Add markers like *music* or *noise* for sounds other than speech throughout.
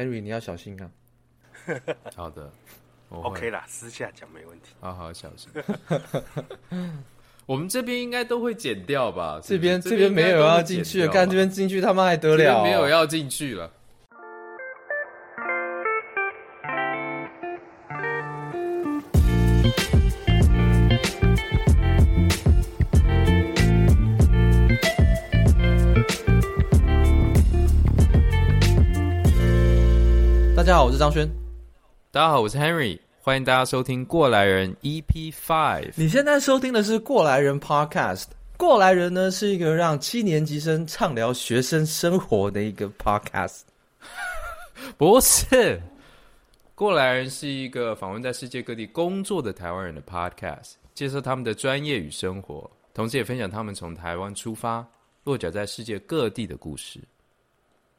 ，Henry 你要小心啊。*laughs* 好的，OK 啦，私下讲没问题。好好小心。*laughs* 我们这边应该都会剪掉吧？这边这边没有要进去，看这边进去他妈还得了？没有要进去了。家好，我是张轩。大家好，我是 Henry。欢迎大家收听《过来人》EP Five。你现在收听的是《过来人》Podcast。《过来人》呢是一个让七年级生畅聊学生生活的一个 Podcast。*laughs* 不是，《过来人》是一个访问在世界各地工作的台湾人的 Podcast，介绍他们的专业与生活，同时也分享他们从台湾出发，落脚在世界各地的故事。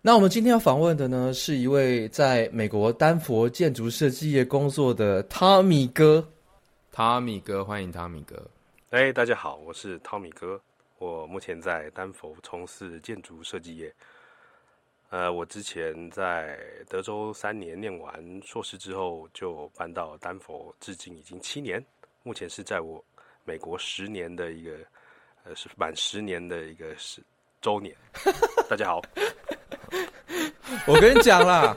那我们今天要访问的呢，是一位在美国丹佛建筑设计业工作的汤米哥。汤米哥，欢迎汤米哥。哎，hey, 大家好，我是汤米哥。我目前在丹佛从事建筑设计业。呃，我之前在德州三年念完硕士之后，就搬到丹佛，至今已经七年。目前是在我美国十年的一个，呃，是满十年的一个十周年。*laughs* 大家好。*laughs* 我跟你讲啦，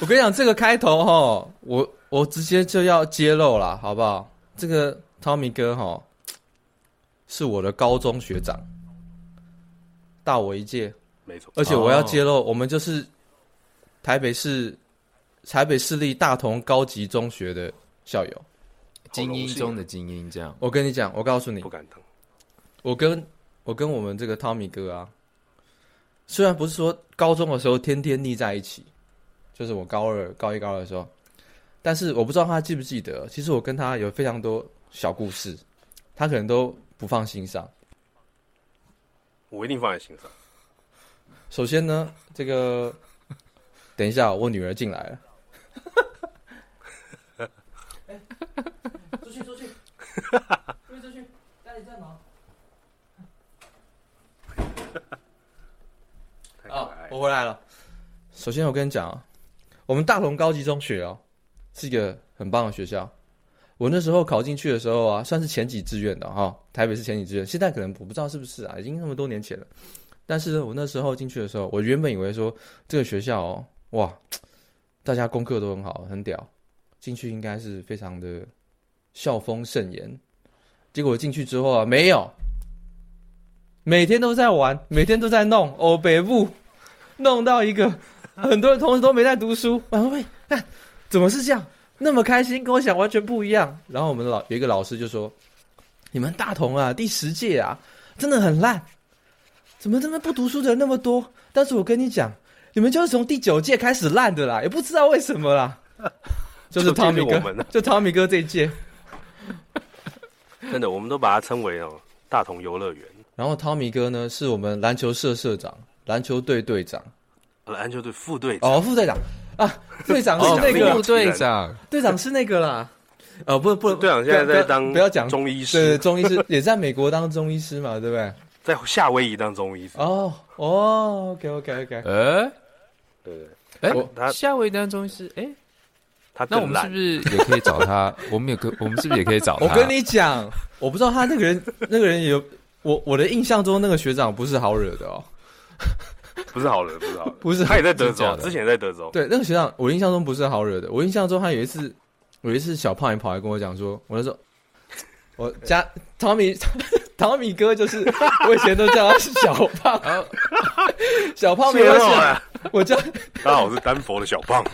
我跟你讲这个开头哈，我我直接就要揭露了，好不好？这个汤米哥哈，是我的高中学长，大我一届，没错。而且我要揭露，我们就是台北市台北市立大同高级中学的校友，精英中的精英。这样，我跟你讲，我告诉你，不敢当。我跟我跟我们这个汤米哥啊。虽然不是说高中的时候天天腻在一起，就是我高二、高一、高二的时候，但是我不知道他记不记得，其实我跟他有非常多小故事，他可能都不放心上。我一定放在心上。首先呢，这个等一下，我女儿进来了。哎，出去出去，*laughs* 出去出去，家里在忙。啊，我回来了。首先，我跟你讲啊，我们大同高级中学哦，是一个很棒的学校。我那时候考进去的时候啊，算是前几志愿的哈。台北是前几志愿，现在可能我不知道是不是啊，已经那么多年前了。但是，我那时候进去的时候，我原本以为说这个学校哦，哇，大家功课都很好，很屌，进去应该是非常的校风甚严。结果进去之后啊，没有，每天都在玩，每天都在弄哦，北部。弄到一个，很多人同时都没在读书。然后喂，看怎么是这样？那么开心，跟我想完全不一样。然后我们老有一个老师就说：“你们大同啊，第十届啊，真的很烂。怎么这么不读书的人那么多？但是我跟你讲，你们就是从第九届开始烂的啦，也不知道为什么啦。就是汤米哥，就汤米哥这一届，真的，我们都把它称为哦大同游乐园。然后汤米哥呢，是我们篮球社社长。”篮球队队长，篮球队副队长。哦，副队长。啊，队长是那个副队长，队长。是那个啦。*laughs* 哦，不不，队长现在在当不要讲。中医师，对，中医师 *laughs* 也在美国当中医师嘛，对不对？在夏威夷当中医师。哦哦，OK OK OK，哎，对。对，哎，他夏威夷当中医师，哎，他那我们是不是也可以找他？*laughs* 我们也可，我们是不是也可以找他？我跟你讲，我不知道他那个人，那个人有我我的印象中，那个学长不是好惹的哦。*laughs* 不是好惹，不是好惹，不是。他也在德州，之前也在德州。对，那个学长，我印象中不是好惹的。我印象中，他有一次，有一次小胖也跑来跟我讲说，我就说，我家汤米汤米哥就是，我以前都叫他小胖。*laughs* 小胖没关系，我叫。大家好，我是丹佛的小胖。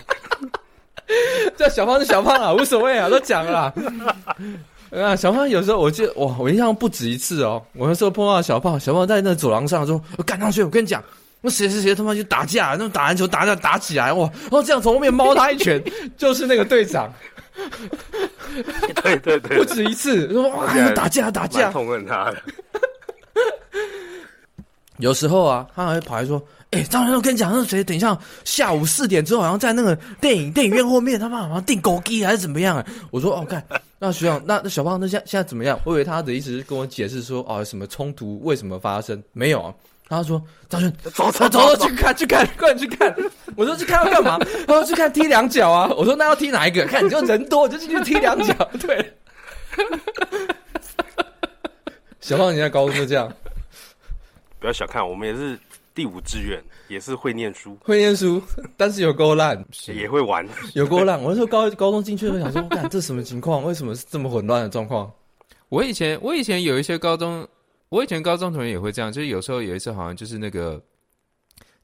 *laughs* 叫小胖是小胖啊，无所谓啊，都讲了。啊，小胖有时候我记得哇，我印象不止一次哦。我那时候碰到小胖，小胖在那走廊上说：“我赶上去，我跟你讲，那谁谁谁他妈就打架，那打篮球打架打起来哇！”然后这样从后面猫他一拳，*laughs* 就是那个队长。对对对，*laughs* 不止一次说哇，打架打架，痛恨他的。有时候啊，他还会跑来说。哎、欸，张学我跟你讲，那谁，等一下下午四点之后，好像在那个电影电影院后面，他妈好像订狗机还是怎么样啊？我说哦，看那学长，那那小胖，那现现在怎么样？我以为他的意思是跟我解释说，哦，什么冲突为什么发生？没有啊，他说张轩走走走走去看去看，快点去看。我说去看要干嘛？他说去看踢两脚啊。我说那要踢哪一个？看你就人多，就进去踢两脚。对。小胖，你在高中就这样？不要小看我们，也是第五志愿，也是会念书，会念书，*laughs* 但是有够烂，也会玩，有够烂。我那时候高高中进去的时候想说，干这什么情况？为什么是这么混乱的状况？我以前我以前有一些高中。我以前高中同学也会这样，就是有时候有一次好像就是那个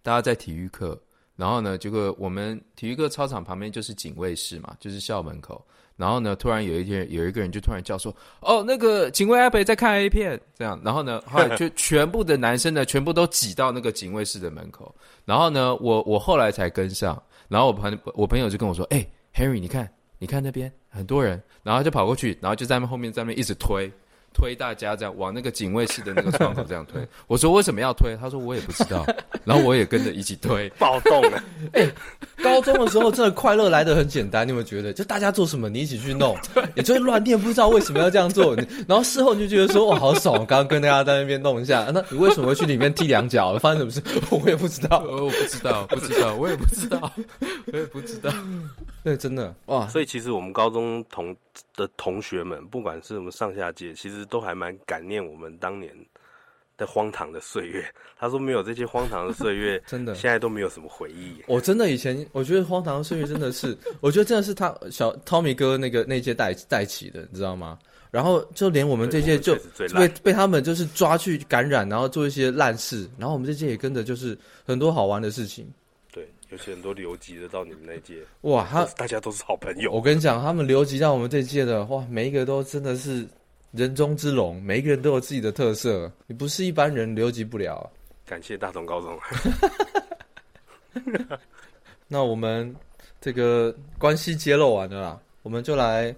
大家在体育课，然后呢，结果我们体育课操场旁边就是警卫室嘛，就是校门口，然后呢，突然有一天有一个人就突然叫说：“哦，那个警卫阿北在看 A 片。”这样，然后呢，后来就全部的男生呢，全部都挤到那个警卫室的门口，然后呢，我我后来才跟上，然后我朋我朋友就跟我说：“哎，Henry，你看，你看那边很多人。”然后就跑过去，然后就在那后面在那边一直推。推大家这样往那个警卫室的那个窗口这样推，*laughs* 我说为什么要推？他说我也不知道，*laughs* 然后我也跟着一起推，暴动了。*laughs* 哎、欸，高中的时候真的快乐来得很简单，你有没有觉得？就大家做什么，你一起去弄，也就会乱，你也不知道为什么要这样做，然后事后你就觉得说哇好爽，我刚刚跟大家在那边弄一下，那你为什么会去里面踢两脚？发生什么事？我也不知道，我不知道，不知道，我也不知道，我也不知道。对，真的哇！所以其实我们高中同的同学们，不管是我们上下届，其实都还蛮感念我们当年的荒唐的岁月。他说没有这些荒唐的岁月，*laughs* 真的现在都没有什么回忆。我真的以前我觉得荒唐的岁月真的是，我觉得真的是他小 Tommy 哥那个那届带带起的，你知道吗？然后就连我们这届就被被他们就是抓去感染，然后做一些烂事，然后我们这届也跟着就是很多好玩的事情。有些人都留级的到你们那届，哇，他大家都是好朋友。我跟你讲，他们留级到我们这届的，哇，每一个都真的是人中之龙，每一个人都有自己的特色，你不是一般人留级不了。感谢大同高中。*laughs* 那我们这个关系揭露完了啦，我们就来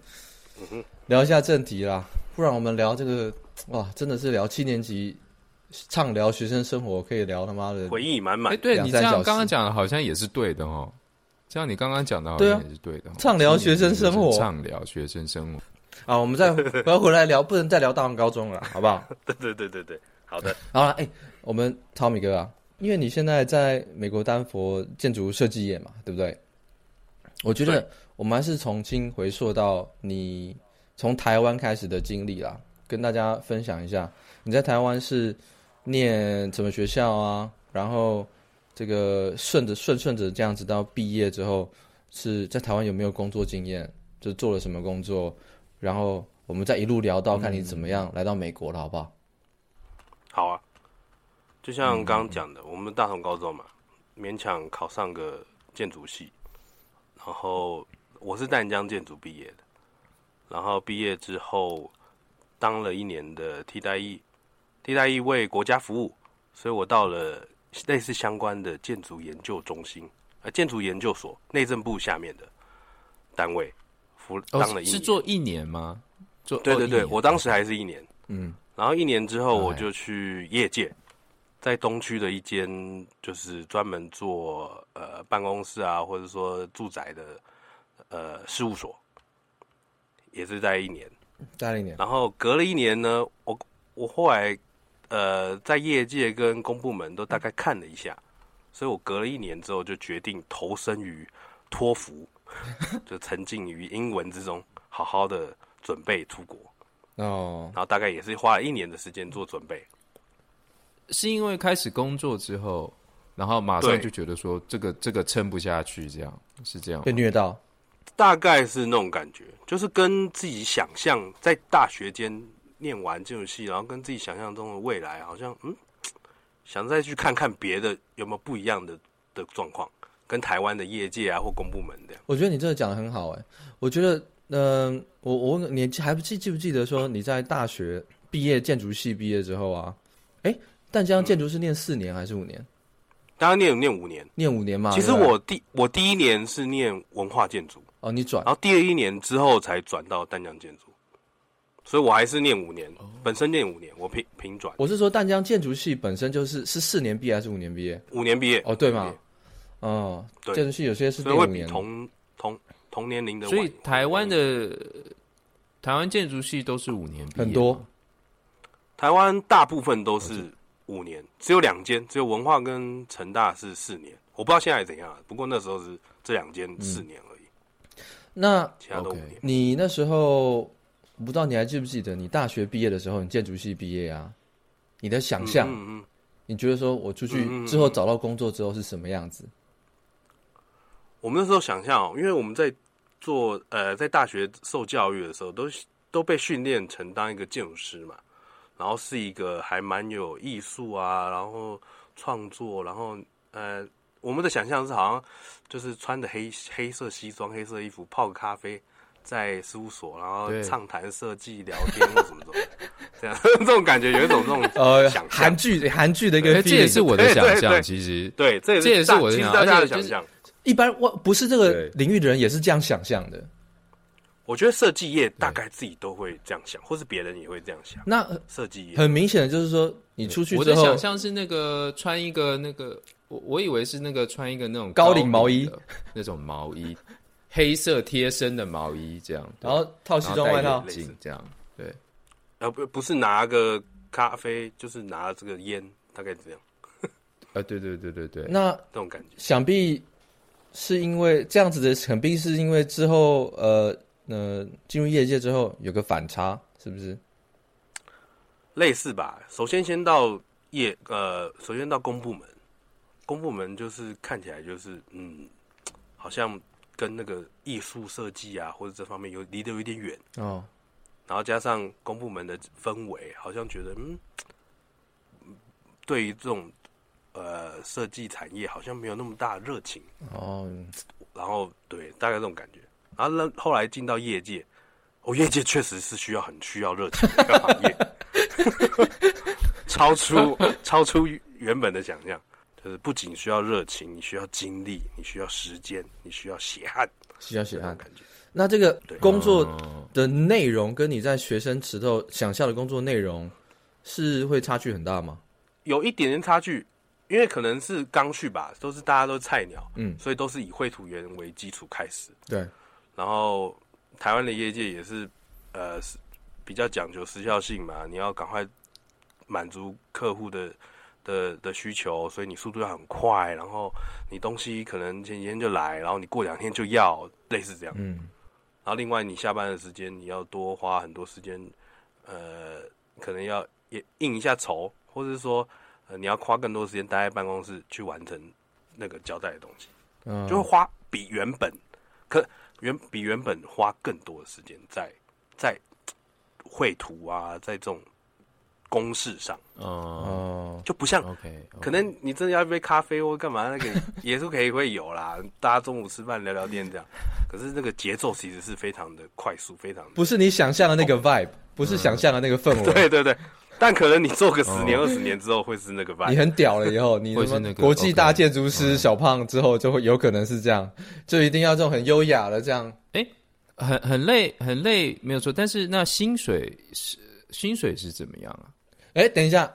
聊一下正题啦。不然我们聊这个，哇，真的是聊七年级。畅聊学生生活，可以聊他妈的回忆满满。哎，对你这样刚刚讲的好像也是对的哦。这样你刚刚讲的好像也是对的。畅聊学生生活，畅聊学生生活。啊，我们再回回来聊，不能再聊大同高中了，*laughs* 好不好？对对对对对，好的。好了，哎，我们 Tommy 哥啊，因为你现在在美国丹佛建筑设计业嘛，对不对？我觉得我们还是重新回溯到你从台湾开始的经历啦，跟大家分享一下。你在台湾是。念什么学校啊？然后这个顺着顺顺着这样子到毕业之后，是在台湾有没有工作经验？就做了什么工作？然后我们再一路聊到看你怎么样来到美国了，好不好？好啊，就像刚刚讲的，我们大同高中嘛，勉强考上个建筑系，然后我是淡江建筑毕业的，然后毕业之后当了一年的替代役。替代役为国家服务，所以我到了类似相关的建筑研究中心，呃，建筑研究所，内政部下面的单位，服当了一年。是做一年吗？做对对对，我当时还是一年，嗯，然后一年之后我就去业界，在东区的一间就是专门做呃办公室啊，或者说住宅的呃事务所，也是在一年，待了一年，然后隔了一年呢，我我后来。呃，在业界跟公部门都大概看了一下，所以我隔了一年之后就决定投身于托福，*laughs* 就沉浸于英文之中，好好的准备出国。哦，然后大概也是花了一年的时间做准备。是因为开始工作之后，然后马上就觉得说这个这个撑不下去，这样是这样被虐到，大概是那种感觉，就是跟自己想象在大学间。念完这种戏，然后跟自己想象中的未来，好像嗯，*tsk* 想再去看看别的有没有不一样的的状况，跟台湾的业界啊或公部门这样。我觉得你这个讲的很好哎，我觉得嗯、呃，我我问你还不记记不记得说你在大学毕业建筑系毕业之后啊，哎，淡江建筑是念四年还是五年？当然念念五年，念五年嘛。其实我第我第一年是念文化建筑哦，你转，然后第二一年之后才转到淡江建筑。所以我还是念五年，本身念五年，我平平转。我是说，淡江建筑系本身就是是四年毕业还是五年毕业？五年毕业哦，对吗？哦，对，建筑系有些是念五年，同同同年龄的。所以台湾的台湾建筑系都是五年毕业，很多。台湾大部分都是五年，只有两间，只有文化跟成大是四年，我不知道现在怎样。不过那时候是这两间四年而已。嗯、那其他都五年。Okay. 你那时候不知道你还记不记得，你大学毕业的时候，你建筑系毕业啊？你的想象，嗯嗯嗯，你觉得说我出去之后找到工作之后是什么样子？我们那时候想象哦，因为我们在做呃，在大学受教育的时候，都都被训练成当一个建筑师嘛。然后是一个还蛮有艺术啊，然后创作，然后呃，我们的想象是好像就是穿着黑黑色西装、黑色衣服，泡个咖啡，在事务所，然后畅谈设计、聊天或什么什么，*laughs* 这样 *laughs* 这种感觉有一种这种 *laughs* 呃韩剧韩剧的一个，这也是我的想象。其实对，这这也是我的想象。想象。一般我不是这个领域的人也是这样想象的。我觉得设计业大概自己都会这样想，或是别人也会这样想。那设计业很明显的就是说，你出去之后，我的想象是那个穿一个那个，我我以为是那个穿一个那种高领毛衣，那种毛衣，黑色贴身的毛衣这样，然后套西装外套，这样对。啊不不是拿个咖啡，就是拿这个烟，大概这样。啊 *laughs* 对对对对对，那这种感觉，想必是因为这样子的，肯定是因为之后呃。那进入业界之后有个反差，是不是？类似吧。首先先到业，呃，首先到公部门，公部门就是看起来就是，嗯，好像跟那个艺术设计啊或者这方面有离得有点远哦。然后加上公部门的氛围，好像觉得，嗯，对于这种呃设计产业好像没有那么大热情哦。然后对，大概这种感觉。然后呢，后来进到业界，哦，业界确实是需要很需要热情的一个行业，*laughs* 超出超出原本的想象，就是不仅需要热情，你需要精力，你需要时间，你需要血汗，需要血汗感觉。那这个工作的内容跟你在学生时候想象的工作内容是会差距很大吗？有一点点差距，因为可能是刚去吧，都是大家都是菜鸟，嗯，所以都是以绘图员为基础开始，对。然后，台湾的业界也是，呃，比较讲究时效性嘛，你要赶快满足客户的的的需求，所以你速度要很快，然后你东西可能前几天就来，然后你过两天就要，类似这样。嗯。然后另外，你下班的时间你要多花很多时间，呃，可能要也应一下酬，或者是说，呃，你要花更多时间待在办公室去完成那个交代的东西，嗯，就会花比原本可。原比原本花更多的时间在在绘图啊，在这种公事上哦，就不像 OK，可能你真的要一杯咖啡或干嘛，那个 *laughs* 也是可以会有啦。大家中午吃饭聊聊天这样，*laughs* 可是那个节奏其实是非常的快速，非常的不是你想象的那个 vibe，不是想象的那个氛围。*laughs* 对对对。但可能你做个十年二十年之后会是那个 vibe？你很屌了以后，你什么国际大建筑师小胖之后就会有可能是这样，就一定要这种很优雅的这样。哎，很很累很累没有错，但是那薪水是薪水是怎么样啊？哎，等一下，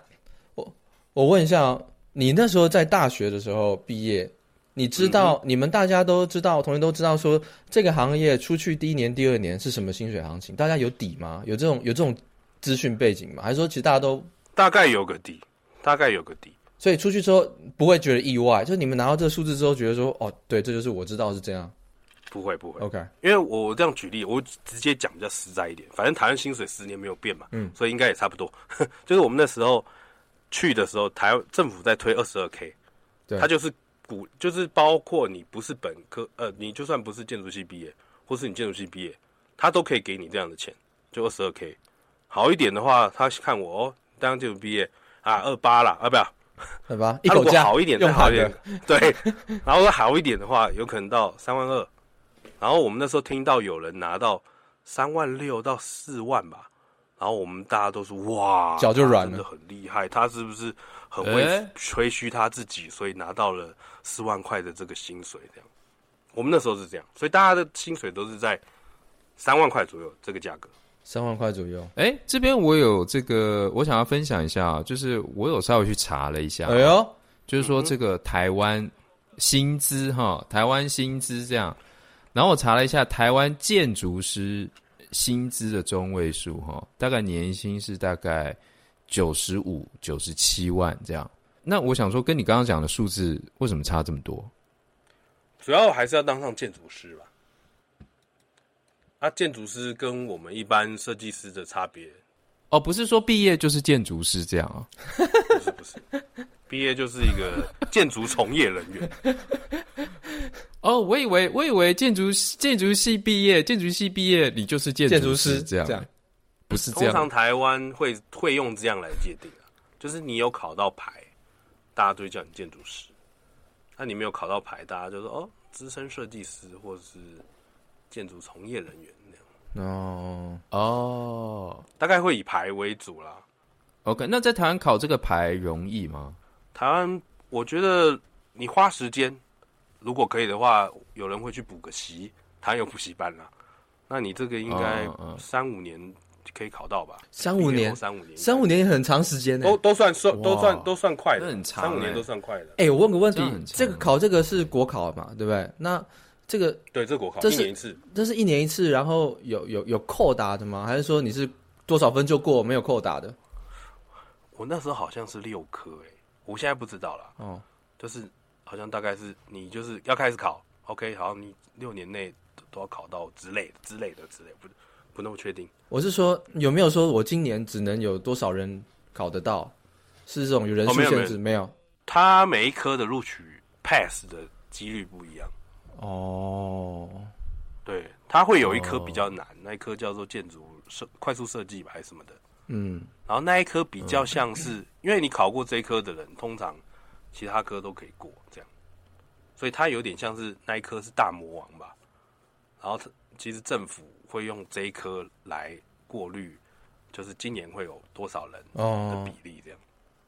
我我问一下哦，你那时候在大学的时候毕业，你知道你们大家都知道，同学都知道说这个行业出去第一年第二年是什么薪水行情？大家有底吗？有这种有这种？资讯背景吗，还是说其实大家都大概有个底，大概有个底，所以出去之后不会觉得意外。就是你们拿到这个数字之后，觉得说哦，对，这就是我知道是这样，不会不会。OK，因为我这样举例，我直接讲比较实在一点。反正台湾薪水十年没有变嘛，嗯，所以应该也差不多。*laughs* 就是我们那时候去的时候，台湾政府在推二十二 K，对，它就是鼓，就是包括你不是本科，呃，你就算不是建筑系毕业，或是你建筑系毕业，他都可以给你这样的钱，就二十二 K。好一点的话，他看我哦，当就毕业啊，二八啦，啊不要二八。*laughs* 他如果好一点，再好一点，对。然后好一点的话，有可能到三万二。然后我们那时候听到有人拿到三万六到四万吧，然后我们大家都说哇，脚就软了，真的很厉害。他是不是很会吹嘘他自己，所以拿到了四万块的这个薪水？这样，我们那时候是这样，所以大家的薪水都是在三万块左右这个价格。三万块左右。哎、欸，这边我有这个，我想要分享一下，就是我有稍微去查了一下。哎呦，就是说这个台湾薪资哈，台湾薪资这样。然后我查了一下台湾建筑师薪资的中位数哈，大概年薪是大概九十五、九十七万这样。那我想说，跟你刚刚讲的数字为什么差这么多？主要还是要当上建筑师吧。啊，建筑师跟我们一般设计师的差别。哦，不是说毕业就是建筑师这样啊？不是不是，毕业就是一个 *laughs* 建筑从业人员。哦，我以为我以为建筑建筑系毕业，建筑系毕业你就是建筑师这样，这样不是这样。通常台湾会会用这样来界定啊，就是你有考到牌，大家都会叫你建筑师；那你没有考到牌，大家就说哦，资深设计师或者是建筑从业人员。哦哦，大概会以牌为主啦。OK，那在台湾考这个牌容易吗？台湾，我觉得你花时间，如果可以的话，有人会去补个习，台湾有补习班啦。那你这个应该三五年可以考到吧？三五年，三五年，三五年也很长时间呢，都都算算都算都算快的，很长，三五年都算快的。哎，我问个问题，这个考这个是国考嘛？对不对？那这个对，这国考这是一年一次，这是一年一次，然后有有有扣打的吗？还是说你是多少分就过，没有扣打的？我那时候好像是六科，哎，我现在不知道了。哦，就是好像大概是你就是要开始考，OK，好，你六年内都要考到之类的之类的之类的，不不那么确定。我是说有没有说我今年只能有多少人考得到？是这种有人数限制？哦，没有，他每一科的录取 pass 的几率不一样。哦，对，他会有一科比较难，哦、那一科叫做建筑设快速设计吧，还是什么的。嗯，然后那一科比较像是，嗯、因为你考过这一科的人，通常其他科都可以过，这样，所以它有点像是那一科是大魔王吧。然后其实政府会用这一科来过滤，就是今年会有多少人的比例这样。哦、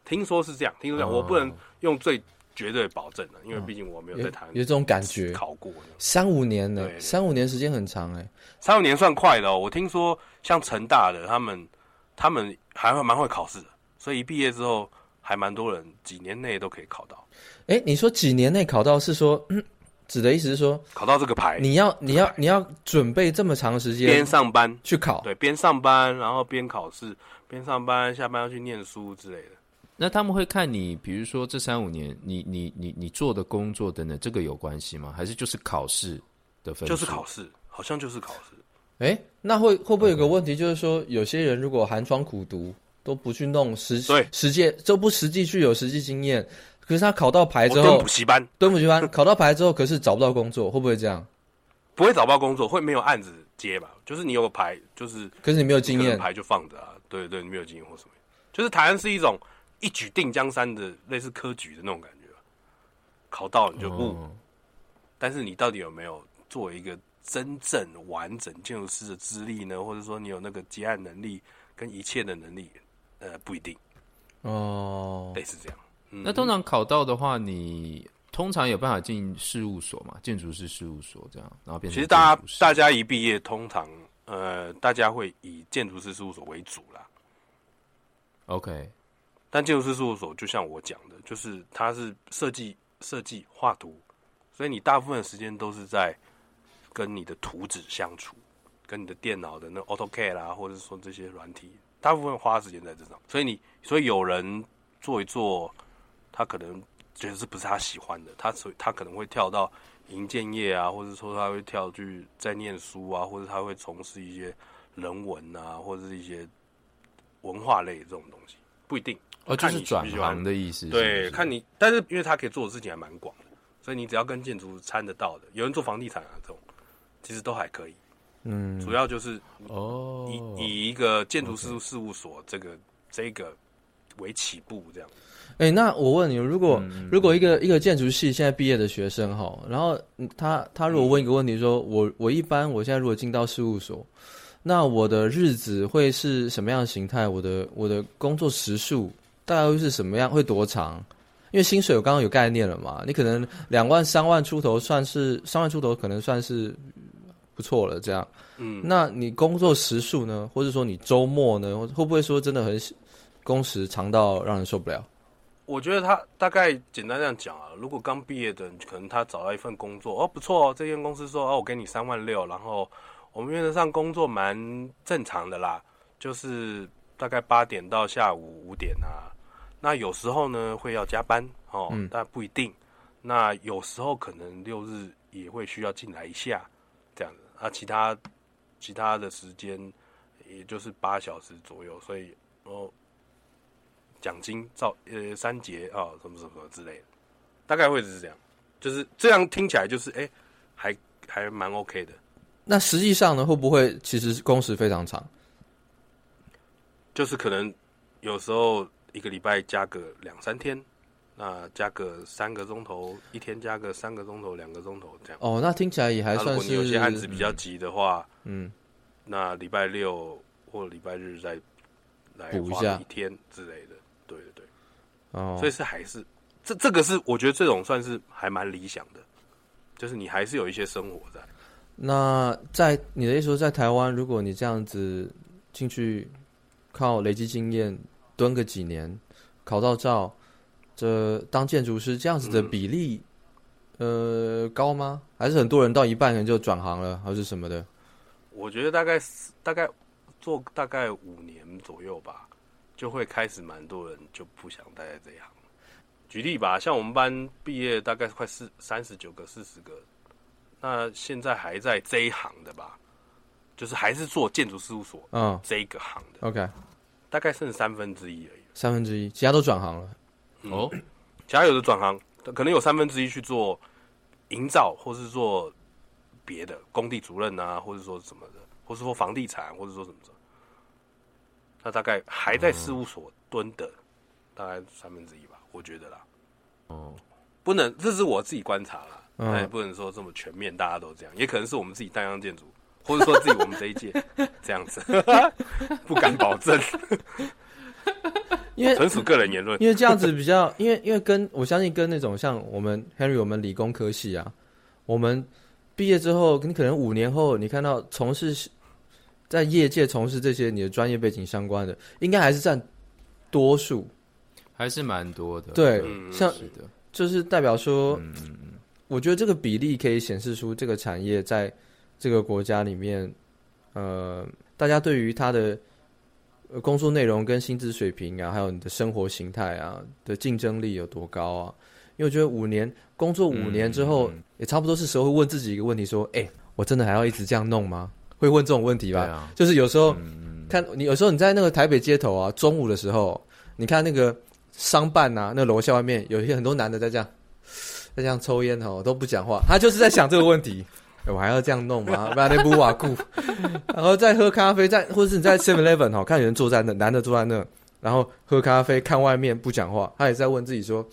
听说是这样，听说这样，哦、我不能用最。绝对保证的，因为毕竟我没有在台湾有这种感觉。考过三五年呢，三五年时间很长哎，三五年算快的哦。我听说像成大的他们，他们还会蛮会考试的，所以一毕业之后还蛮多人几年内都可以考到。哎，你说几年内考到是说，嗯，指的意思是说考到这个牌，你要你要你要准备这么长时间，边上班去考，对，边上班然后边考试，边上班下班要去念书之类的。那他们会看你，比如说这三五年你你你你做的工作等等，这个有关系吗？还是就是考试的分数？就是考试，好像就是考试。哎，那会会不会有个问题，就是说有些人如果寒窗苦读都不去弄实对实践，都不实际去有实际经验，可是他考到牌之后，蹲补习班，蹲补习班 *laughs* 考到牌之后，可是找不到工作，会不会这样？不会找不到工作，会没有案子接吧？就是你有个牌，就是可是你没有经验，牌就放着啊。对对，你没有经验或什么，就是台湾是一种。一举定江山的类似科举的那种感觉，考到你就不，哦、但是你到底有没有作为一个真正完整建筑师的资历呢？或者说你有那个接案能力跟一切的能力？呃，不一定哦，类似这样。嗯、那通常考到的话，你通常有办法进事务所嘛？建筑师事务所这样，然后变成。其实大家大家一毕业，通常呃，大家会以建筑师事务所为主啦。OK。但建筑师事务所就像我讲的，就是它是设计、设计、画图，所以你大部分的时间都是在跟你的图纸相处，跟你的电脑的那 AutoCAD 啦，或者说这些软体，大部分花时间在这上。所以你，所以有人做一做，他可能觉得这不是他喜欢的，他所以他可能会跳到银建业啊，或者说他会跳去在念书啊，或者他会从事一些人文啊，或者是一些文化类的这种东西，不一定。哦，就是转行的意思。对，看你，但是因为他可以做的事情还蛮广的，所以你只要跟建筑掺得到的，有人做房地产啊这种，其实都还可以。嗯，主要就是哦，以以一个建筑师事务所这个这个为起步这样。哎，那我问你，如果如果一个一个建筑系现在毕业的学生哈，然后他他如果问一个问题，说我我一般我现在如果进到事务所，那我的日子会是什么样的形态？我的我的工作时数？大概会是什么样？会多长？因为薪水我刚刚有概念了嘛，你可能两万、三万出头，算是三万出头，可能算是不错了。这样，嗯，那你工作时数呢？或者说你周末呢？会不会说真的很工时长到让人受不了？我觉得他大概简单这样讲啊，如果刚毕业的，可能他找到一份工作哦，不错哦，这间公司说哦，我给你三万六，然后我们原则上工作蛮正常的啦，就是。大概八点到下午五点啊。那有时候呢会要加班哦，嗯、但不一定。那有时候可能六日也会需要进来一下，啊。其他其他的时间也就是八小时左右，所以哦，奖金照呃三节啊、哦，什么什么什么之类的，大概会是这样。就是这样听起来就是哎、欸，还还蛮 OK 的。那实际上呢，会不会其实工时非常长？就是可能有时候一个礼拜加个两三天，那加个三个钟头，一天加个三个钟头，两个钟头这样。哦，那听起来也还算是。如果你有些案子比较急的话，嗯，那礼拜六或礼拜日再来补一下一天之类的。对对对。哦。所以是还是这这个是我觉得这种算是还蛮理想的，就是你还是有一些生活在。那在你的意思说，在台湾，如果你这样子进去靠累积经验蹲个几年，考到照，这当建筑师这样子的比例，嗯、呃，高吗？还是很多人到一半人就转行了，还是什么的？我觉得大概大概做大概五年左右吧，就会开始蛮多人就不想待在这一行。举例吧，像我们班毕业大概快四三十九个、四十个。那现在还在这一行的吧，就是还是做建筑事务所，嗯，这个行的，OK，大概剩三分之一而已，三分之一，其他都转行了，哦，其他有的转行，可能有三分之一去做营造，或是做别的工地主任啊，或者说什么的，或是说房地产，或者说什么的，那大概还在事务所蹲的，大概三分之一吧，我觉得啦，哦，不能，这是我自己观察啦。那也不能说这么全面，大家都这样，也可能是我们自己淡江建筑，或者说自己我们这一届这样子，*laughs* 不敢保证，因为纯属个人言论。因为这样子比较，因为因为跟我相信跟那种像我们 Henry 我们理工科系啊，我们毕业之后，你可能五年后你看到从事在业界从事这些你的专业背景相关的，应该还是占多数，还是蛮多的。对，嗯、像是的就是代表说。嗯我觉得这个比例可以显示出这个产业在这个国家里面，呃，大家对于它的工作内容跟薪资水平啊，还有你的生活形态啊的竞争力有多高啊？因为我觉得五年工作五年之后，嗯、也差不多是时候会问自己一个问题：说，哎，我真的还要一直这样弄吗？会问这种问题吧？啊、*laughs* 就是有时候、嗯、看你，有时候你在那个台北街头啊，中午的时候，你看那个商办啊，那楼下外面有一些很多男的在这样。在这样抽烟哦，都不讲话，他就是在想这个问题，我还要这样弄吗？*laughs* 不然那不瓦固，然后再喝咖啡，在或者是你在 Seven Eleven 哦，看有人坐在那，男的坐在那，然后喝咖啡，看外面不讲话，他也在问自己说：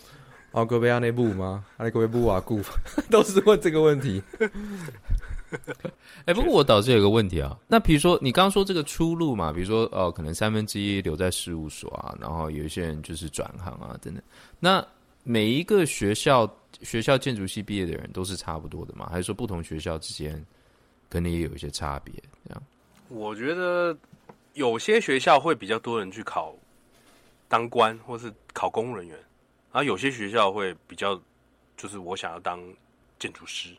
哦，隔壁要内部吗？那隔壁不瓦固，*laughs* 都是问这个问题。哎、不过我导致有个问题啊，那比如说你刚刚说这个出路嘛，比如说哦，可能三分之一留在事务所啊，然后有一些人就是转行啊等等，那每一个学校。学校建筑系毕业的人都是差不多的吗？还是说不同学校之间可能也有一些差别？这样，我觉得有些学校会比较多人去考当官，或是考公务人员，然后有些学校会比较就是我想要当建筑师，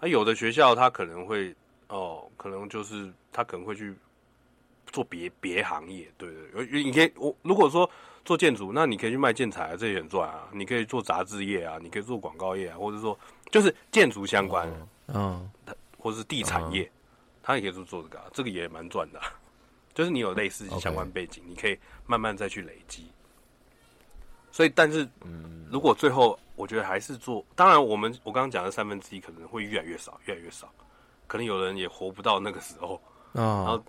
而有的学校他可能会哦，可能就是他可能会去做别别行业，对对对，你可以我如果说。做建筑，那你可以去卖建材啊，这也很赚啊。你可以做杂志业啊，你可以做广告业啊，或者说就是建筑相关，嗯，或者是地产业，他也可以做做这个，啊，这个也蛮赚的，啊。就是你有类似相关背景，你可以慢慢再去累积。所以，但是，嗯，如果最后我觉得还是做，当然，我们我刚刚讲的三分之一可能会越来越少，越来越少，可能有人也活不到那个时候，然后。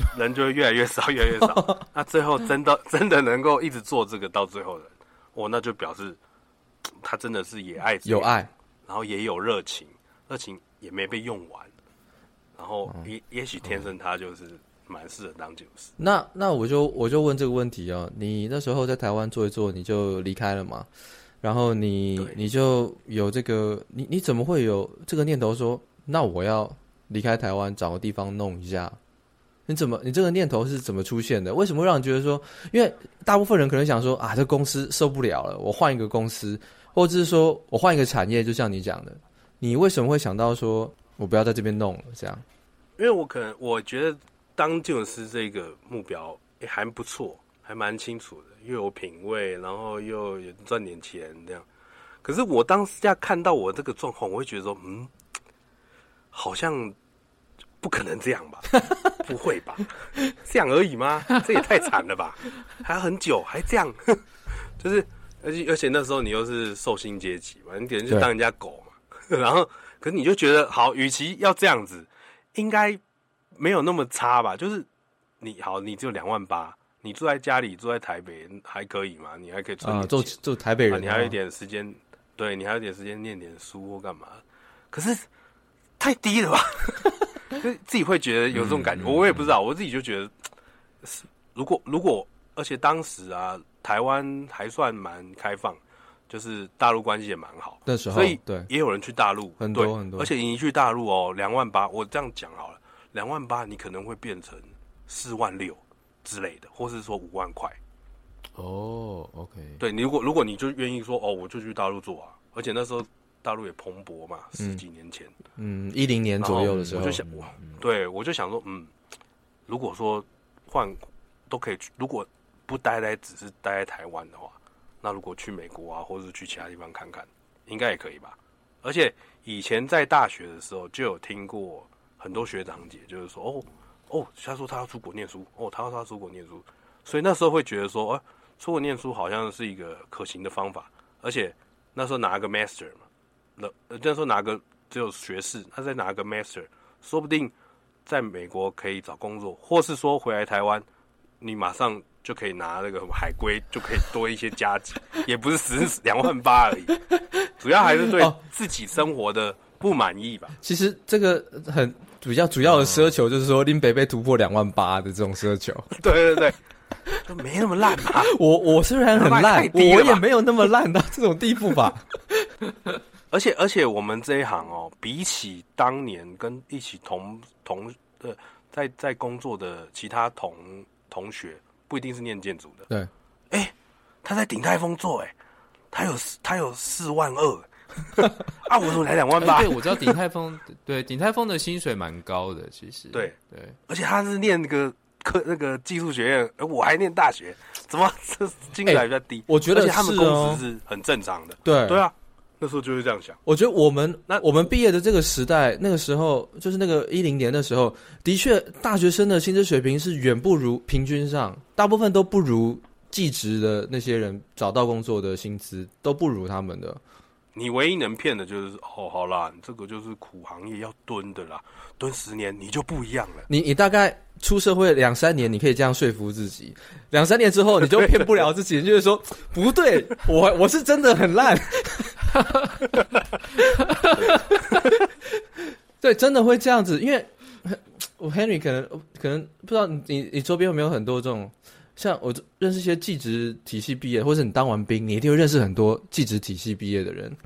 *laughs* 人就会越来越少，越来越少。*laughs* 那最后真的 *laughs* 真的能够一直做这个到最后的，我，那就表示他真的是也爱有爱，然后也有热情，热情也没被用完，然后也、嗯、也许天生他就是蛮适合当建筑师。那那我就我就问这个问题哦，你那时候在台湾做一做，你就离开了嘛？然后你你就有这个，你你怎么会有这个念头说，那我要离开台湾，找个地方弄一下？你怎么？你这个念头是怎么出现的？为什么会让你觉得说？因为大部分人可能想说啊，这公司受不了了，我换一个公司，或者是说我换一个产业，就像你讲的，你为什么会想到说我不要在这边弄了？这样？因为我可能我觉得当建筑师这个目标也还不错，还蛮清楚的，又有品味，然后又赚点钱这样。可是我当时下看到我这个状况，我会觉得说，嗯，好像不可能这样吧？*laughs* 不会吧？这样而已吗？*laughs* 这也太惨了吧？还要很久，还这样？*laughs* 就是，而且而且那时候你又是受薪阶级嘛，你点就当人家狗嘛。然后，可是你就觉得，好，与其要这样子，应该没有那么差吧？就是你好，你只有两万八，你住在家里，住在台北还可以嘛？你还可以存点钱，做做台北人，啊，你还有一点时间。对，你还有点时间念点书或干嘛，可是太低了吧？自己会觉得有这种感觉，我也不知道，我自己就觉得，是如果如果，而且当时啊，台湾还算蛮开放，就是大陆关系也蛮好，那时候所以对，也有人去大陆，很多很多，而且你一去大陆哦，两万八，我这样讲好了，两万八你可能会变成四万六之类的，或是说五万块。哦、oh，OK，对你如果如果你就愿意说哦，我就去大陆做啊，而且那时候大陆也蓬勃嘛，十几年前，嗯，一零年左右的时候，我就想，我，对我就想说，嗯，如果说换都可以去，如果不待在只是待在台湾的话，那如果去美国啊，或者是去其他地方看看，应该也可以吧。而且以前在大学的时候就有听过很多学长姐，就是说，哦哦，他说他要出国念书，哦，他说他要出国念书，所以那时候会觉得说，哎。出国念书好像是一个可行的方法，而且那时候拿个 master 嘛，那那时候拿个只有学士，他再拿个 master，说不定在美国可以找工作，或是说回来台湾，你马上就可以拿那个海归，就可以多一些加给，*laughs* 也不是十两万八而已，主要还是对自己生活的不满意吧。其实这个很比较主要的奢求就是说，林北北突破两万八的这种奢求。对 *laughs* 对对。都没那么烂吧？我我虽然很烂，*laughs* 我也没有那么烂到这种地步吧。而且而且我们这一行哦，比起当年跟一起同同呃在在工作的其他同同学，不一定是念建筑的。对，哎、欸，他在鼎泰丰做、欸，哎，他有他有四万二，*laughs* 啊，我怎么才两万八？对，我知道鼎泰丰，*laughs* 对鼎泰丰的薪水蛮高的，其实。对对，而且他是念那个。科那个技术学院，而我还念大学，怎么 *laughs* 这薪水比较低？我觉得他们工资是很正常的。对对啊，那时候就是这样想。我觉得我们那我们毕业的这个时代，那个时候就是那个一零年的时候，的确大学生的薪资水平是远不如平均上，大部分都不如技职的那些人找到工作的薪资都不如他们的。你唯一能骗的就是哦，好啦，这个就是苦行业要蹲的啦，蹲十年你就不一样了。你你大概出社会两三年，你可以这样说服自己，两三年之后你就骗不了自己，*laughs* 就是说不对，我我是真的很烂。*laughs* 对，真的会这样子，因为我 Henry 可能可能不知道你你周边有没有很多这种。像我认识一些技职体系毕业，或者你当完兵，你一定会认识很多技职体系毕业的人。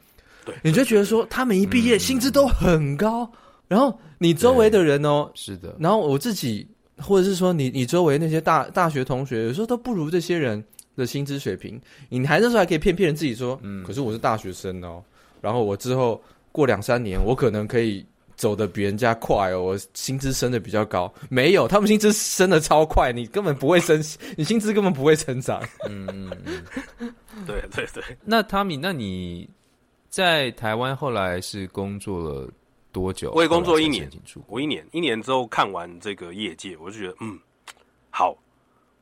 对，你就觉得说他们一毕业薪资都很高，嗯、然后你周围的人哦，是的，然后我自己或者是说你你周围那些大大学同学，有时候都不如这些人的薪资水平。你还那时候还可以骗骗人自己说，嗯，可是我是大学生哦，然后我之后过两三年，我可能可以。走得比人家快哦，我薪资升得比较高。没有，他们薪资升得超快，你根本不会升，你薪资根本不会成长。嗯嗯嗯，*laughs* 对对对。那 Tommy，那你在台湾后来是工作了多久？我也工作一年，我一年，一年之后看完这个业界，我就觉得嗯，好。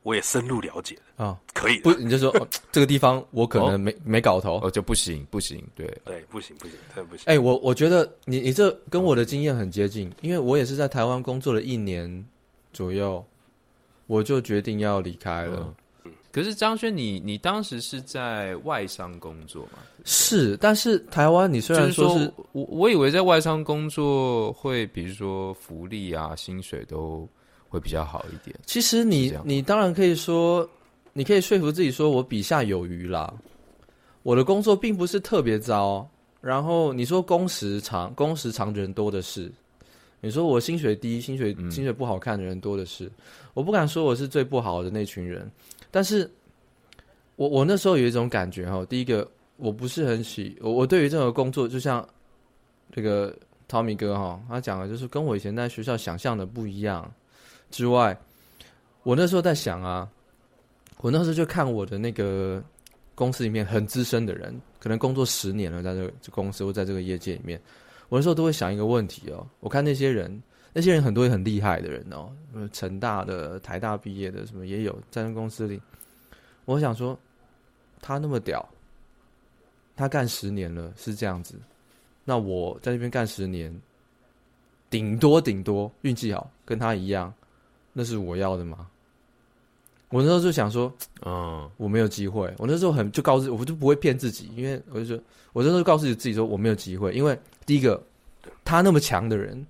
我也深入了解了啊，可以不？你就说、哦、这个地方我可能没、哦、没搞头，哦就不行不行，对对不行不行，真的不行。哎、欸，我我觉得你你这跟我的经验很接近，因为我也是在台湾工作了一年左右，我就决定要离开了。嗯、可是张轩，你你当时是在外商工作吗？是，但是台湾你虽然说是，说我我以为在外商工作会，比如说福利啊、薪水都。会比较好一点。其实你你当然可以说，你可以说服自己说，我比下有余啦。我的工作并不是特别糟，然后你说工时长，工时长的人多的是。你说我薪水低，薪水薪水不好看的人多的是。嗯、我不敢说我是最不好的那群人，但是我我那时候有一种感觉哈，第一个我不是很喜我我对于这个工作，就像这个 Tommy 哥哈，他讲的就是跟我以前在学校想象的不一样。之外，我那时候在想啊，我那时候就看我的那个公司里面很资深的人，可能工作十年了，在这个公司或在这个业界里面，我那时候都会想一个问题哦。我看那些人，那些人很多也很厉害的人哦，成大的、台大毕业的，什么也有，在那公司里，我想说，他那么屌，他干十年了，是这样子，那我在那边干十年，顶多顶多运气好，跟他一样。那是我要的吗？我那时候就想说，嗯，我没有机会。我那时候很就告诉，我就不会骗自己，因为我就说，我那时候告诉自己说，我没有机会。因为第一个，他那么强的人，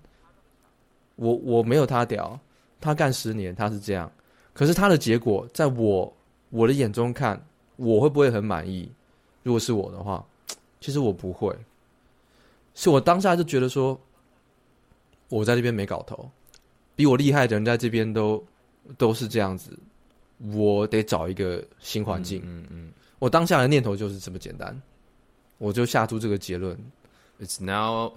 我我没有他屌，他干十年他是这样，可是他的结果，在我我的眼中看，我会不会很满意？如果是我的话，其实我不会。是我当下就觉得说，我在这边没搞头。比我厉害的人在这边都都是这样子，我得找一个新环境。嗯嗯，嗯，我当下的念头就是这么简单，我就下出这个结论：It's now,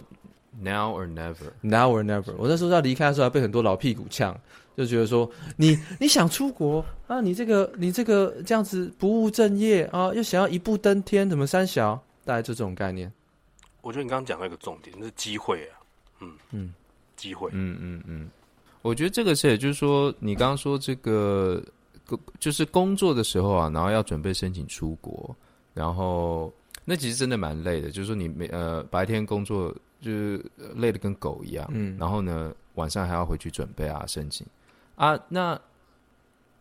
now or never, now or never。我那时候要离开的时候，还被很多老屁股呛，就觉得说你你想出国啊？你这个你这个这样子不务正业啊，又想要一步登天，怎么三小？大概就这种概念。我觉得你刚刚讲到一个重点，是机会啊。嗯嗯，机会。嗯嗯嗯。我觉得这个是，也就是说，你刚刚说这个，就是工作的时候啊，然后要准备申请出国，然后那其实真的蛮累的。就是说，你每呃白天工作就是累的跟狗一样，嗯，然后呢晚上还要回去准备啊申请啊。那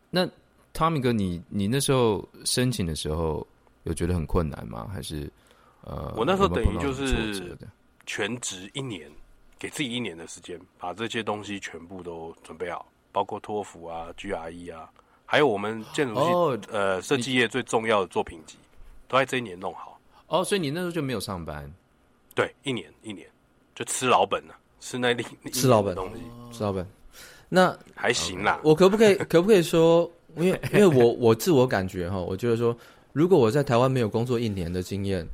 那 Tommy 哥，你你那时候申请的时候有觉得很困难吗？还是呃，我那时候等于就是全职一年。给自己一年的时间，把这些东西全部都准备好，包括托福啊、GRE 啊，还有我们建筑系、哦、呃设计业最重要的作品集，都在这一年弄好。哦，所以你那时候就没有上班？对，一年一年就吃老本了，吃那里吃老本东西，吃老本。那还行啦。我可不可以 *laughs* 可不可以说，因为因为我我自我感觉哈，我觉得说，如果我在台湾没有工作一年的经验。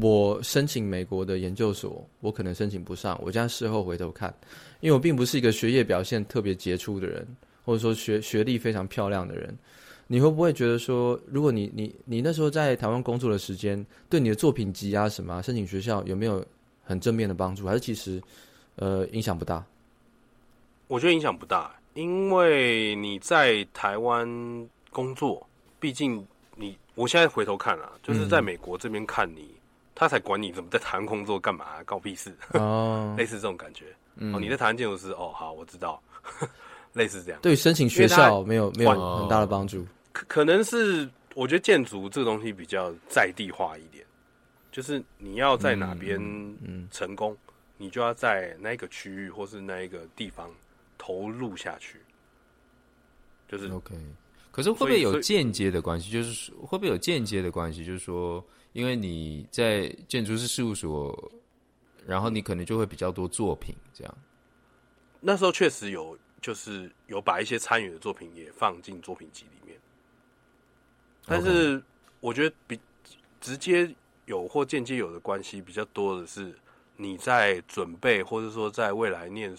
我申请美国的研究所，我可能申请不上。我将事后回头看，因为我并不是一个学业表现特别杰出的人，或者说学学历非常漂亮的人。你会不会觉得说，如果你你你那时候在台湾工作的时间，对你的作品集啊什么，申请学校有没有很正面的帮助？还是其实呃影响不大？我觉得影响不大，因为你在台湾工作，毕竟你我现在回头看啊，就是在美国这边看你。他才管你怎么在台湾工作干嘛，啊，搞屁事哦，*laughs* 类似这种感觉。嗯、哦，你在台湾建筑师，哦，好，我知道，*laughs* 类似这样。对，申请学校没有没有很大的帮助。可可能是我觉得建筑这个东西比较在地化一点，就是你要在哪边成功，嗯嗯、你就要在那个区域或是那一个地方投入下去。就是 OK，可是会不会有间接的关系？就是会不会有间接的关系？就是说。因为你在建筑师事务所，然后你可能就会比较多作品这样。那时候确实有，就是有把一些参与的作品也放进作品集里面。但是我觉得比直接有或间接有的关系比较多的是你在准备，或者说在未来念，